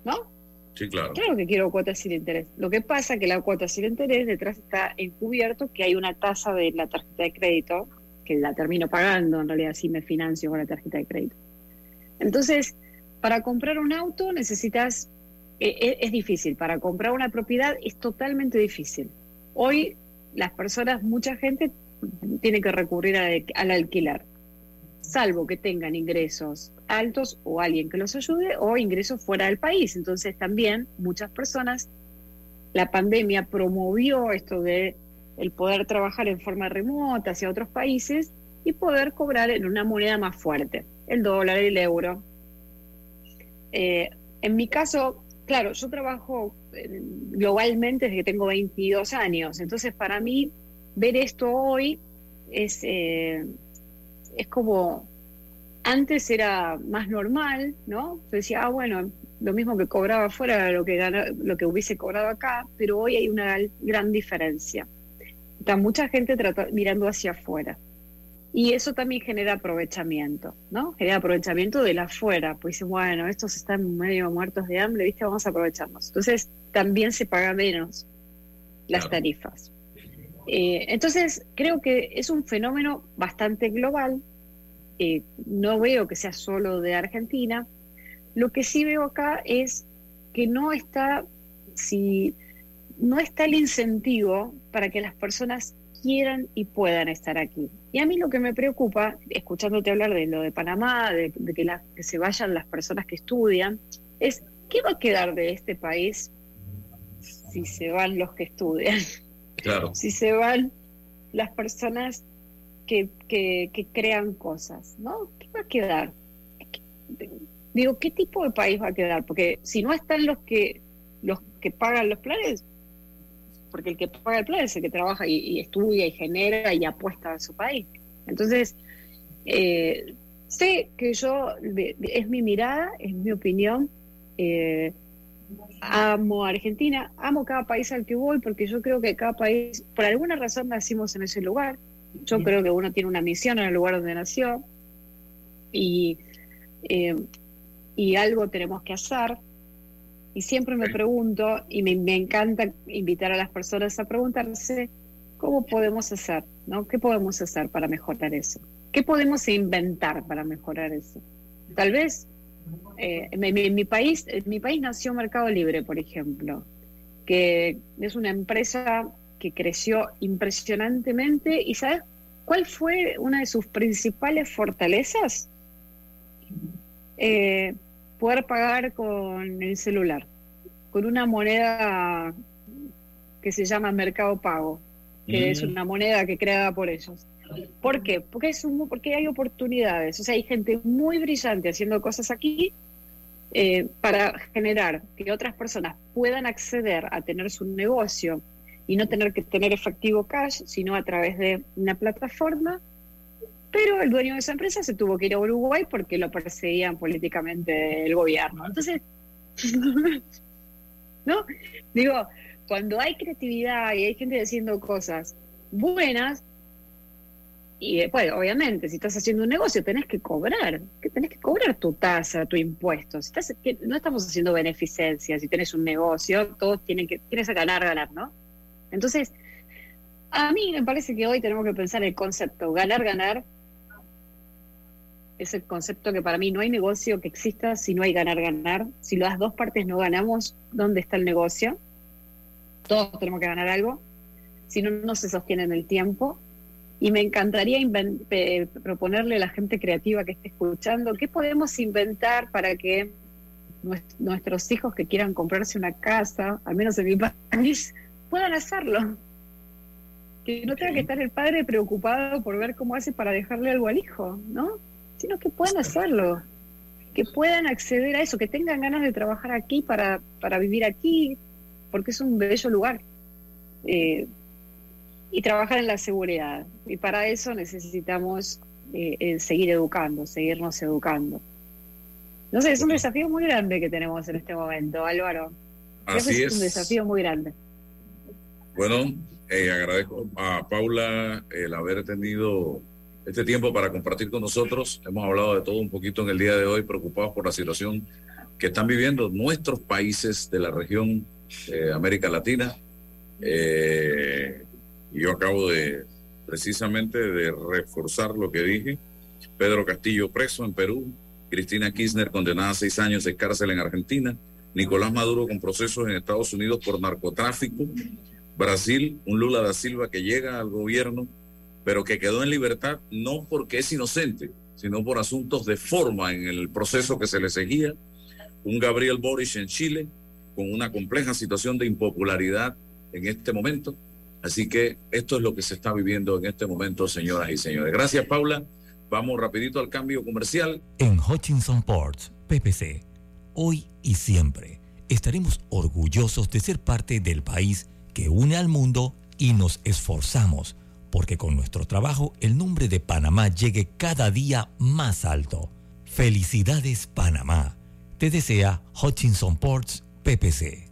¿no? Sí, claro. Claro que quiero cuotas sin interés. Lo que pasa es que la cuota sin interés detrás está encubierto que hay una tasa de la tarjeta de crédito, que la termino pagando en realidad si me financio con la tarjeta de crédito. Entonces, para comprar un auto necesitas, e, e, es difícil, para comprar una propiedad es totalmente difícil. Hoy las personas, mucha gente tiene que recurrir al alquiler, salvo que tengan ingresos altos o alguien que los ayude o ingresos fuera del país. Entonces también muchas personas, la pandemia promovió esto de el poder trabajar en forma remota hacia otros países y poder cobrar en una moneda más fuerte, el dólar, el euro. Eh, en mi caso, claro, yo trabajo eh, globalmente desde que tengo 22 años, entonces para mí ver esto hoy es, eh, es como, antes era más normal, ¿no? Yo decía, ah, bueno, lo mismo que cobraba afuera lo que, lo que hubiese cobrado acá, pero hoy hay una gran diferencia. Está mucha gente mirando hacia afuera. Y eso también genera aprovechamiento, ¿no? Genera aprovechamiento de la afuera. Pues dice, bueno, estos están medio muertos de hambre, ¿viste? Vamos a aprovecharnos. Entonces, también se paga menos las tarifas. Eh, entonces, creo que es un fenómeno bastante global. Eh, no veo que sea solo de Argentina. Lo que sí veo acá es que no está, si no está el incentivo para que las personas quieran y puedan estar aquí. Y a mí lo que me preocupa, escuchándote hablar de lo de Panamá, de, que, se vayan las personas que estudian, es ¿qué va a quedar de este país si se van los que estudian? Claro. Si se van las personas que, que, crean cosas, ¿no? ¿Qué va a quedar? Digo, ¿qué tipo de país va a quedar? Porque si no están los que los que pagan los planes, porque el que paga el plan es el que trabaja y, estudia y genera y apuesta a su país. Entonces, eh, sé que yo, es mi mirada, es mi opinión, eh, amo a Argentina, amo cada país al que voy, porque yo creo que cada país, por alguna razón nacimos en ese lugar, yo creo que uno tiene una misión en el lugar donde nació y, eh, y algo tenemos que hacer y siempre me pregunto, y me, encanta invitar a las personas a preguntarse, ¿cómo podemos hacer? ¿no? ¿Qué podemos hacer para mejorar eso? ¿Qué podemos inventar para mejorar eso? Tal vez eh, en, mi, país, mi país nació Mercado Libre, por ejemplo, que es una empresa que creció impresionantemente y ¿sabes cuál fue una de sus principales fortalezas? Eh, poder pagar con el celular, con una moneda que se llama Mercado Pago, que es mm. una moneda que creada por ellos. ¿Por qué? Porque, es un, porque hay oportunidades, o sea, hay gente muy brillante haciendo cosas aquí eh, para generar que otras personas puedan acceder a tener su negocio y no tener que tener efectivo cash, sino a través de una plataforma pero el dueño de esa empresa se tuvo que ir a Uruguay porque lo perseguían políticamente el gobierno. Entonces, ¿no? Digo, cuando hay creatividad y hay gente haciendo cosas buenas, y después, obviamente, si estás haciendo un negocio, tenés que cobrar, que tenés que cobrar tu tasa, tu impuesto. Si estás, no estamos haciendo beneficencia, si tenés un negocio, todos tienen que, tienes que ganar, ganar, ¿no? Entonces, a mí me parece que hoy tenemos que pensar el concepto ganar, ganar, es el concepto que para mí no hay negocio que exista si no hay ganar-ganar. Si las dos partes no ganamos, ¿dónde está el negocio? Todos tenemos que ganar algo. Si no, no se sostiene en el tiempo. Y me encantaría proponerle a la gente creativa que esté escuchando, ¿qué podemos inventar para que nuestros hijos que quieran comprarse una casa, al menos en mi país, puedan hacerlo? Que no tenga que estar el padre preocupado por ver cómo hace para dejarle algo al hijo, ¿no? Sino que puedan hacerlo, que puedan acceder a eso, que tengan ganas de trabajar aquí para, para vivir aquí, porque es un bello lugar. Eh, y trabajar en la seguridad. Y para eso necesitamos eh, seguir educando, seguirnos educando. No sé, es un desafío muy grande que tenemos en este momento, Álvaro. Así es. un desafío muy grande. Bueno, eh, agradezco a Paula el haber tenido este tiempo para compartir con nosotros. Hemos hablado de todo un poquito en el día de hoy, preocupados por la situación que están viviendo nuestros países de la región de América Latina. Eh, yo acabo de precisamente de reforzar lo que dije. Pedro Castillo preso en Perú, Cristina Kirchner condenada a seis años de cárcel en Argentina, Nicolás Maduro con procesos en Estados Unidos por narcotráfico, Brasil, un Lula da Silva que llega al gobierno, pero que quedó en libertad no porque es inocente, sino por asuntos de forma en el proceso que se le seguía, un Gabriel Boric en Chile, con una compleja situación de impopularidad en este momento. Así que esto es lo que se está viviendo en este momento, señoras y señores. Gracias, Paula. Vamos rapidito al cambio comercial. En Hutchinson Ports, PPC, hoy y siempre estaremos orgullosos de ser parte del país que une al mundo y nos esforzamos porque con nuestro trabajo el nombre de Panamá llegue cada día más alto. Felicidades Panamá. Te desea Hutchinson Ports PPC.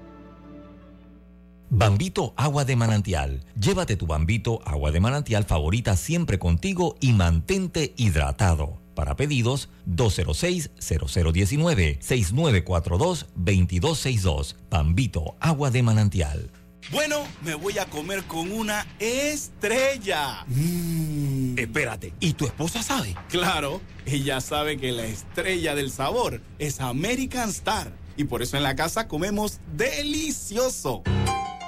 Bambito Agua de Manantial. Llévate tu Bambito Agua de Manantial favorita siempre contigo y mantente hidratado. Para pedidos 206-0019-6942-2262. Bambito Agua de Manantial. Bueno, me voy a comer con una estrella. Mm. Espérate, ¿y tu esposa sabe? Claro, ella sabe que la estrella del sabor es American Star. Y por eso en la casa comemos delicioso.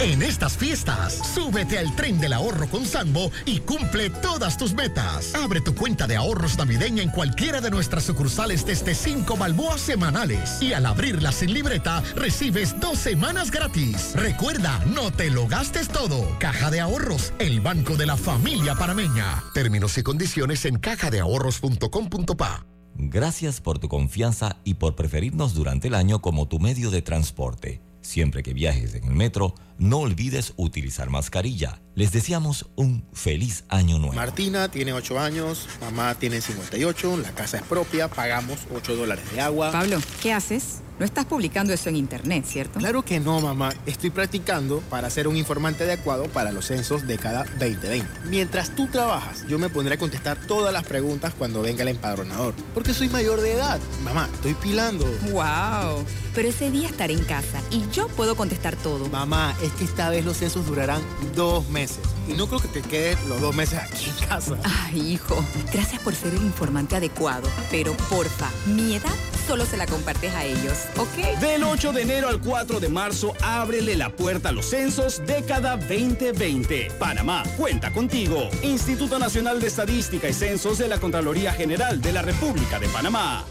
En estas fiestas, súbete al tren del ahorro con Sambo y cumple todas tus metas. Abre tu cuenta de ahorros navideña en cualquiera de nuestras sucursales desde 5 balboas semanales. Y al abrirla sin libreta, recibes dos semanas gratis. Recuerda, no te lo gastes todo. Caja de Ahorros, el banco de la familia parameña. Términos y condiciones en cajadeahorros.com.pa. Gracias por tu confianza y por preferirnos durante el año como tu medio de transporte. Siempre que viajes en el metro, no olvides utilizar mascarilla. Les deseamos un feliz año nuevo. Martina tiene 8 años, mamá tiene 58, la casa es propia, pagamos 8 dólares de agua. Pablo, ¿qué haces? No estás publicando eso en internet, ¿cierto? Claro que no, mamá. Estoy practicando para ser un informante adecuado para los censos de cada 2020. Mientras tú trabajas, yo me pondré a contestar todas las preguntas cuando venga el empadronador. Porque soy mayor de edad. Mamá, estoy pilando. ¡Wow! Pero ese día estaré en casa y yo puedo contestar todo. Mamá, es que esta vez los censos durarán dos meses. Y no creo que te quedes los dos meses aquí en casa. Ay, hijo, gracias por ser el informante adecuado. Pero porfa, mi edad solo se la compartes a ellos, ¿ok? Del 8 de enero al 4 de marzo, ábrele la puerta a los censos década 2020. Panamá, cuenta contigo. Instituto Nacional de Estadística y Censos de la Contraloría General de la República de Panamá.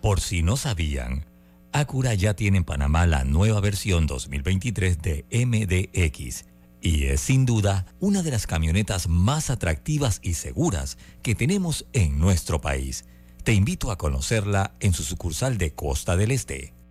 Por si no sabían, Acura ya tiene en Panamá la nueva versión 2023 de MDX y es sin duda una de las camionetas más atractivas y seguras que tenemos en nuestro país. Te invito a conocerla en su sucursal de Costa del Este.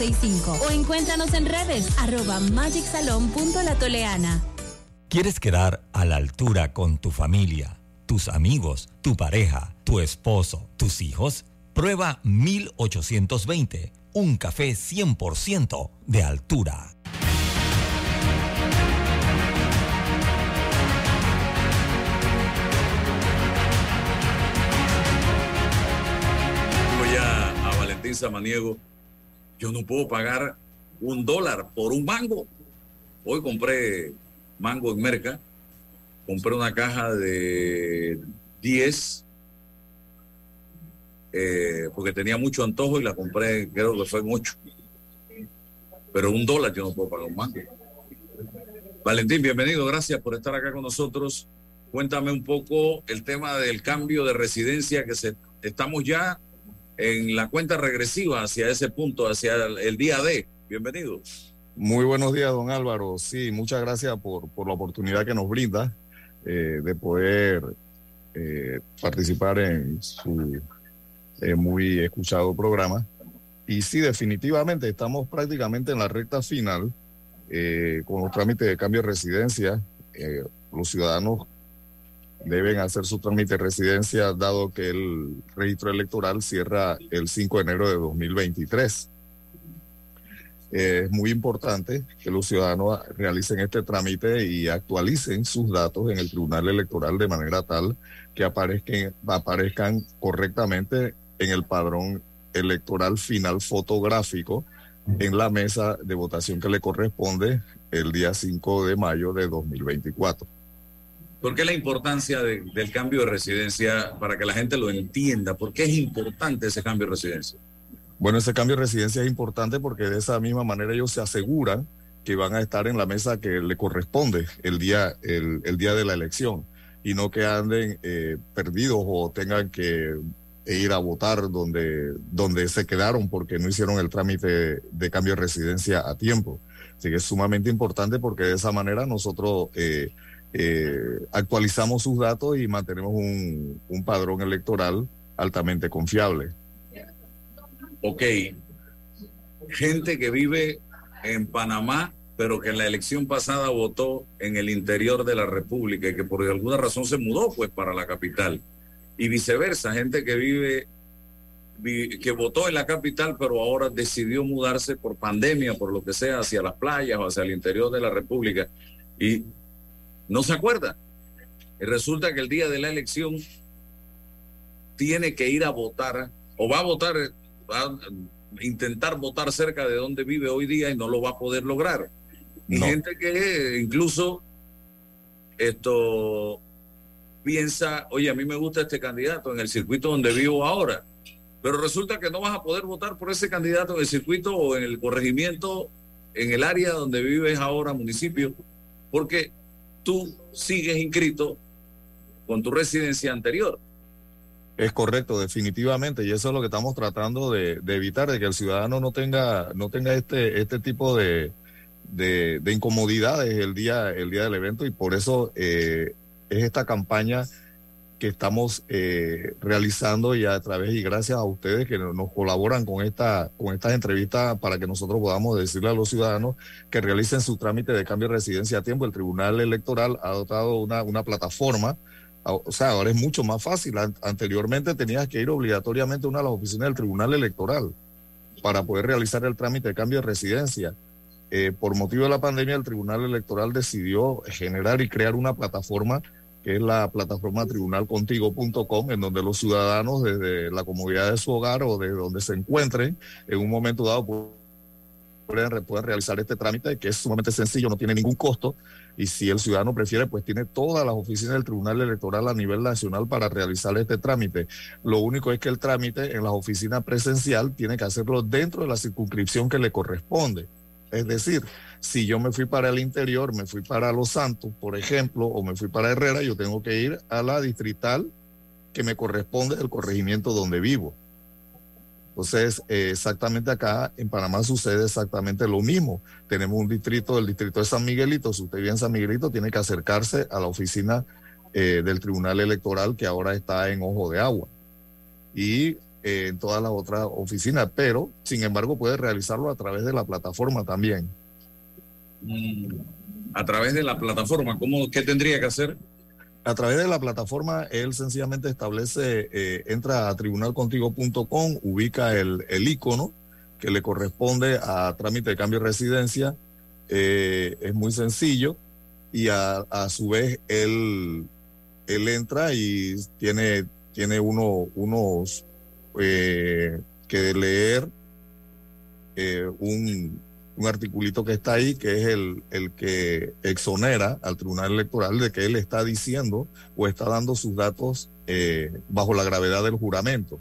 o encuéntranos en redes arroba magicsalon.latoleana. ¿Quieres quedar a la altura con tu familia, tus amigos, tu pareja, tu esposo, tus hijos? Prueba 1820, un café 100% de altura. Ya a Valentín Samaniego, yo no puedo pagar un dólar por un mango. Hoy compré mango en Merca, compré una caja de 10 eh, porque tenía mucho antojo y la compré, creo que fue en 8. Pero un dólar yo no puedo pagar un mango. Valentín, bienvenido, gracias por estar acá con nosotros. Cuéntame un poco el tema del cambio de residencia que se estamos ya en la cuenta regresiva hacia ese punto, hacia el, día D. Bienvenido. Muy buenos días, don Álvaro. Sí, muchas gracias por, por la oportunidad que nos brinda eh, de poder eh, participar en su eh, muy escuchado programa. Y sí, definitivamente estamos prácticamente en la recta final con los trámites de cambio de residencia. Los ciudadanos deben hacer su trámite de residencia dado que el registro electoral cierra el 5 de enero de 2023. Eh, es muy importante que los ciudadanos realicen este trámite y actualicen sus datos en el Tribunal Electoral de manera tal que aparezcan correctamente en el padrón electoral final fotográfico en la mesa de votación que le corresponde el día 5 de mayo de 2024. ¿Por qué la importancia de- del cambio de residencia para que la gente lo entienda? ¿Por qué es importante ese cambio de residencia? Bueno, ese cambio de residencia es importante porque de esa misma manera ellos se aseguran que van a estar en la mesa que le corresponde el día, el, el día de la elección y no que anden eh, perdidos o tengan que ir a votar donde, donde se quedaron porque no hicieron el trámite de cambio de residencia a tiempo. Así que es sumamente importante porque de esa manera nosotros eh, eh, actualizamos sus datos y mantenemos un, un padrón electoral altamente confiable. Ok, gente que vive en Panamá, pero que en la elección pasada votó en el interior de la República y que por alguna razón se mudó pues para la capital. Y viceversa, gente que vive, vi- que votó en la capital, pero ahora decidió mudarse por pandemia, por lo que sea, hacia las playas o hacia el interior de la República. Y no se acuerda. Y resulta que el día de la elección tiene que ir a votar o va a votar, va a intentar votar cerca de donde vive hoy día y no lo va a poder lograr. Y No. gente que incluso esto piensa, oye, a mí me gusta este candidato en el circuito donde vivo ahora, pero resulta que no vas a poder votar por ese candidato en el circuito o en el corregimiento, en el área donde vives ahora, municipio, porque tú sigues inscrito con tu residencia anterior. Es correcto, definitivamente, y eso es lo que estamos tratando de, evitar, de que el ciudadano no tenga, no tenga este, este tipo de, de, de incomodidades el día, el día del evento, y por eso eh, es esta campaña que estamos eh, realizando y a través y gracias a ustedes que nos colaboran con esta con estas entrevistas para que nosotros podamos decirle a los ciudadanos que realicen su trámite de cambio de residencia a tiempo. El Tribunal Electoral ha dotado una, una plataforma Ah, o sea, ahora es mucho más fácil. An- Anteriormente tenías que ir obligatoriamente a una de las oficinas del Tribunal Electoral para poder realizar el trámite de cambio de residencia. Eh, por motivo de la pandemia, el Tribunal Electoral decidió generar y crear una plataforma que es la plataforma tribunalcontigo.com, en donde los ciudadanos desde la comodidad de su hogar o de donde se encuentren en un momento dado pu- pueden, pueden realizar este trámite que es sumamente sencillo, no tiene ningún costo y si el ciudadano prefiere, pues tiene todas las oficinas del Tribunal Electoral a nivel nacional para realizar este trámite. Lo único es que el trámite en las oficinas presencial tiene que hacerlo dentro de la circunscripción que le corresponde. Es decir, si yo me fui para el interior, me fui para Los Santos, por ejemplo, o me fui para Herrera, yo tengo que ir a la distrital que me corresponde del corregimiento donde vivo. Entonces, eh, exactamente acá en Panamá sucede exactamente lo mismo. Tenemos un distrito, el distrito de San Miguelito. Si usted vive en San Miguelito, tiene que acercarse a la oficina eh, del Tribunal Electoral que ahora está en Ojo de Agua. Y eh, en todas las otras oficinas, pero sin embargo puede realizarlo a través de la plataforma también. Mm, A través de la plataforma, ¿cómo, ¿qué tendría que hacer? A través de la plataforma, él sencillamente establece, eh, entra a tribunalcontigo.com, ubica el, el icono que le corresponde a trámite de cambio de residencia. Eh, es muy sencillo y a, a su vez él, él entra y tiene, tiene uno, unos eh, que leer eh, un, un articulito que está ahí, que es el, el que exonera al Tribunal Electoral de que él está diciendo o está dando sus datos eh, bajo la gravedad del juramento.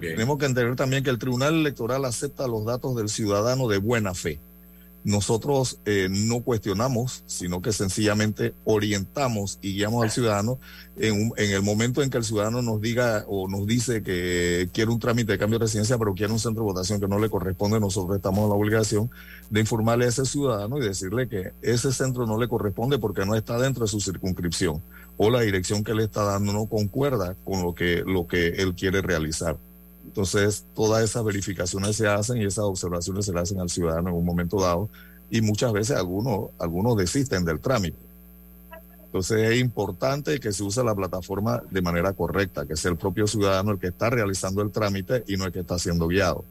Tenemos que entender también que el Tribunal Electoral acepta los datos del ciudadano de buena fe. Nosotros eh, no cuestionamos, sino que sencillamente orientamos y guiamos al ciudadano en, un- en el momento en que el ciudadano nos diga o nos dice que quiere un trámite de cambio de residencia, pero quiere un centro de votación que no le corresponde, nosotros estamos en la obligación de informarle a ese ciudadano y decirle que ese centro no le corresponde porque no está dentro de su circunscripción o la dirección que le está dando no concuerda con lo que, lo que él quiere realizar. Entonces, todas esas verificaciones se hacen y esas observaciones se le hacen al ciudadano en un momento dado y muchas veces algunos, algunos desisten del trámite. Entonces es importante que se use la plataforma de manera correcta, que sea el propio ciudadano el que está realizando el trámite y no el que está siendo guiado.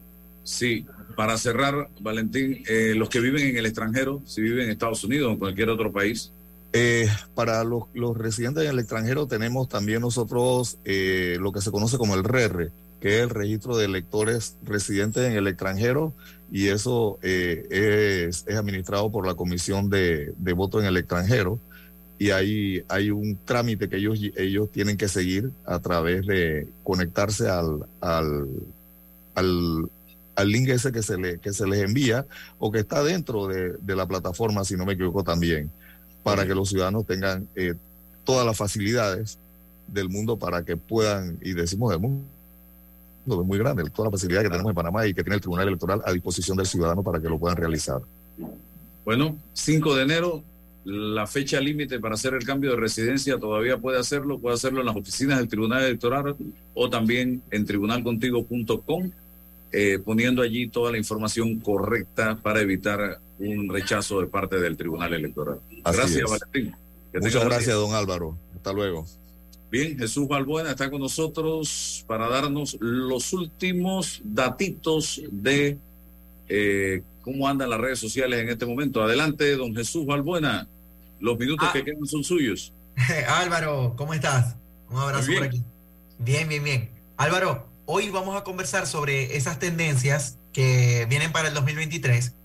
Sí, para cerrar, Valentín, eh, los que viven en el extranjero, si viven en Estados Unidos o en cualquier otro país, Eh, para los, los residentes en el extranjero tenemos también nosotros eh, lo que se conoce como el RERRE, que es el registro de electores residentes en el extranjero y eso eh, es, es administrado por la Comisión de, de Voto en el extranjero. Y hay, hay un trámite que ellos, ellos tienen que seguir a través de conectarse al, al, al, al link ese que se, le, que se les envía o que está dentro de, de la plataforma, si no me equivoco también, para que los ciudadanos tengan eh, todas las facilidades del mundo para que puedan, y decimos del mundo, es muy grande, toda la facilidad que tenemos en Panamá y que tiene el Tribunal Electoral a disposición del ciudadano para que lo puedan realizar. Bueno, 5 de enero, la fecha límite para hacer el cambio de residencia todavía puede hacerlo, puede hacerlo en las oficinas del Tribunal Electoral o también en tribunalcontigo.com, eh, poniendo allí toda la información correcta para evitar un rechazo de parte del Tribunal Electoral. Así gracias, es. Valentín. Que Muchas gracias, don Álvaro. Hasta luego. Bien, Jesús Balbuena está con nosotros para darnos los últimos datitos de eh, cómo andan las redes sociales en este momento. Adelante, don Jesús Balbuena. Los minutos que quedan son suyos. Álvaro, ¿cómo estás? Un abrazo por aquí. Bien, bien, bien. Álvaro, hoy vamos a conversar sobre esas tendencias que vienen para el 2023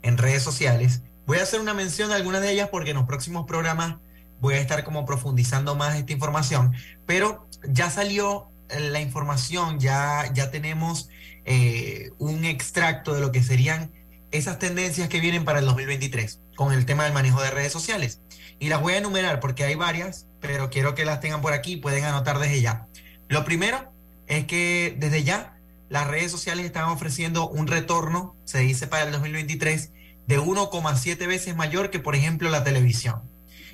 en redes sociales. Voy a hacer una mención de algunas de ellas porque en los próximos programas voy a estar como profundizando más esta información, pero ya salió eh, la información, ya, ya tenemos eh, un extracto de lo que serían esas tendencias que vienen para el 2023 con el tema del manejo de redes sociales. Y las voy a enumerar porque hay varias, pero quiero que las tengan por aquí pueden anotar desde ya. Lo primero es que desde ya las redes sociales están ofreciendo un retorno, se dice para el 2023, de 1,7 veces mayor que, por ejemplo, la televisión.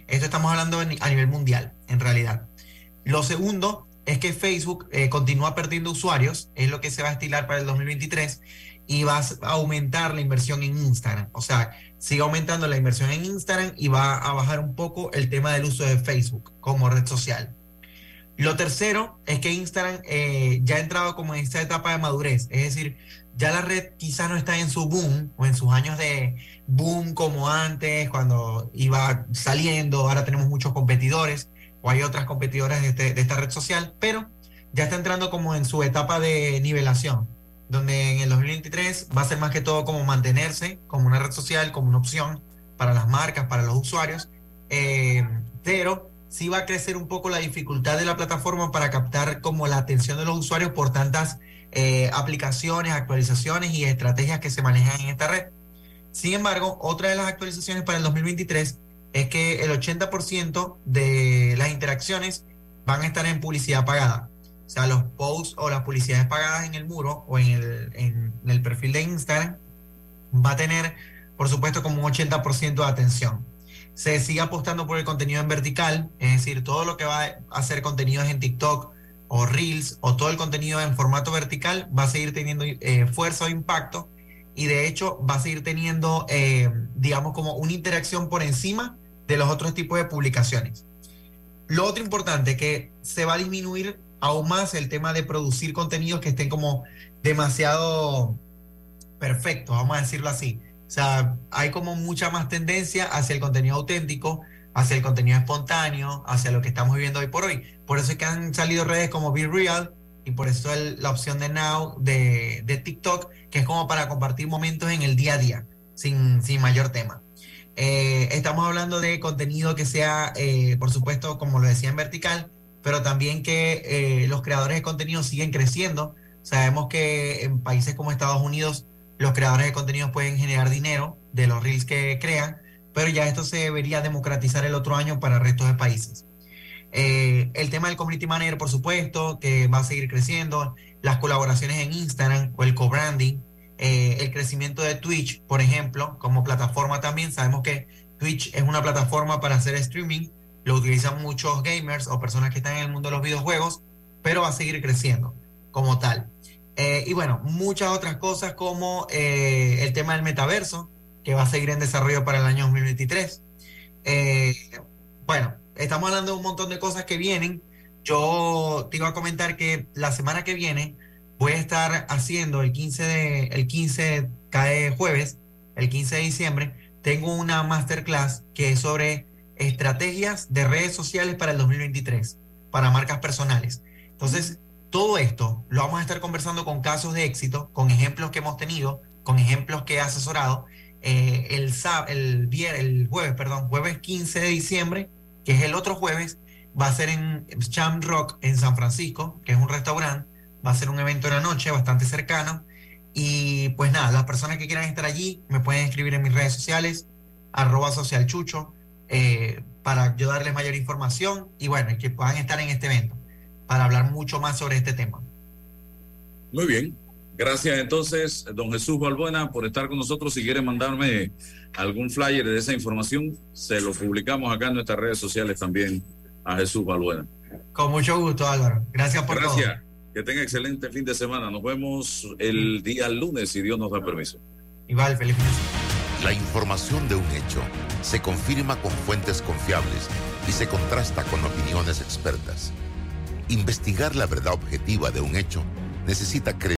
Esto estamos hablando a nivel mundial, en realidad. Lo segundo es que Facebook eh, continúa perdiendo usuarios, es lo que se va a estilar para el 2023, y va a aumentar la inversión en Instagram. O sea, sigue aumentando la inversión en Instagram y va a bajar un poco el tema del uso de Facebook como red social. Lo tercero es que Instagram eh, ya ha entrado como en esta etapa de madurez, es decir, ya la red quizás no está en su boom o en sus años de boom como antes, cuando iba saliendo, ahora tenemos muchos competidores o hay otras competidoras de, este- esta red social, pero ya está entrando como en su etapa de nivelación, donde en el 2023 va a ser más que todo como mantenerse como una red social, como una opción para las marcas, para los usuarios, eh, pero sí va a crecer un poco la dificultad de la plataforma para captar como la atención de los usuarios por tantas eh, aplicaciones, actualizaciones y estrategias que se manejan en esta red. Sin embargo, otra de las actualizaciones para el 2023 es que el 80% de las interacciones van a estar en publicidad pagada. O sea, los posts o las publicidades pagadas en el muro o en el, en el perfil de Instagram va a tener, por supuesto, como un 80% de atención. Se sigue apostando por el contenido en vertical, es decir, todo lo que va a ser contenidos en TikTok o Reels o todo el contenido en formato vertical va a seguir teniendo eh, fuerza o impacto y de hecho va a seguir teniendo, eh, digamos, como una interacción por encima de los otros tipos de publicaciones. Lo otro importante que se va a disminuir aún más el tema de producir contenidos que estén como demasiado perfectos, vamos a decirlo así. Sea, hay como mucha más tendencia hacia el contenido auténtico, hacia el contenido espontáneo, hacia lo que estamos viviendo hoy por hoy. Por eso es que han salido redes como Be Real y por eso la opción de Now de, de TikTok, que es como para compartir momentos en el día a día, sin, sin mayor tema. Eh, estamos hablando de contenido que sea, eh, por supuesto, como lo decía en vertical, pero también que eh, los creadores de contenido siguen creciendo. Sabemos que en países como Estados Unidos los creadores de contenido pueden generar dinero de los reels que crean, pero ya esto se debería democratizar el otro año para el resto de países. Eh, el tema del community manager, por supuesto, que va a seguir creciendo, las colaboraciones en Instagram o el co-branding, eh, el crecimiento de Twitch, por ejemplo, como plataforma también. Sabemos que Twitch es una plataforma para hacer streaming, lo utilizan muchos gamers o personas que están en el mundo de los videojuegos, pero va a seguir creciendo como tal. Eh, y bueno, muchas otras cosas como eh, el tema del metaverso, que va a seguir en desarrollo para el año 2023. Eh, bueno, estamos hablando de un montón de cosas que vienen. Yo te iba a comentar que la semana que viene voy a estar haciendo el 15 de, el 15 cae jueves, el 15 de diciembre, tengo una masterclass que es sobre estrategias de redes sociales para el 2023, para marcas personales. Entonces, todo esto lo vamos a estar conversando con casos de éxito, con ejemplos que hemos tenido, con ejemplos que he asesorado. Eh, el, el, vier- el jueves, perdón, jueves 15 de diciembre, que es el otro jueves, va a ser en Cham Rock en San Francisco, que es un restaurante. Va a ser un evento en la noche bastante cercano. Y pues nada, las personas que quieran estar allí me pueden escribir en mis redes sociales, arroba socialchucho, eh, para yo darles mayor información y bueno, que puedan estar en este evento para hablar mucho más sobre este tema. Muy bien. Gracias entonces, don Jesús Balbuena, por estar con nosotros. Si quiere mandarme algún flyer de esa información, se lo publicamos acá en nuestras redes sociales también a Jesús Balbuena. Con mucho gusto, Álvaro. Gracias por Gracias. Que tenga excelente fin de semana. Nos vemos el día lunes, si Dios nos da permiso. todo. Igual, feliz fin de semana. La información de un hecho se confirma con fuentes confiables y se contrasta con opiniones expertas. Investigar la verdad objetiva de un hecho necesita credibilidad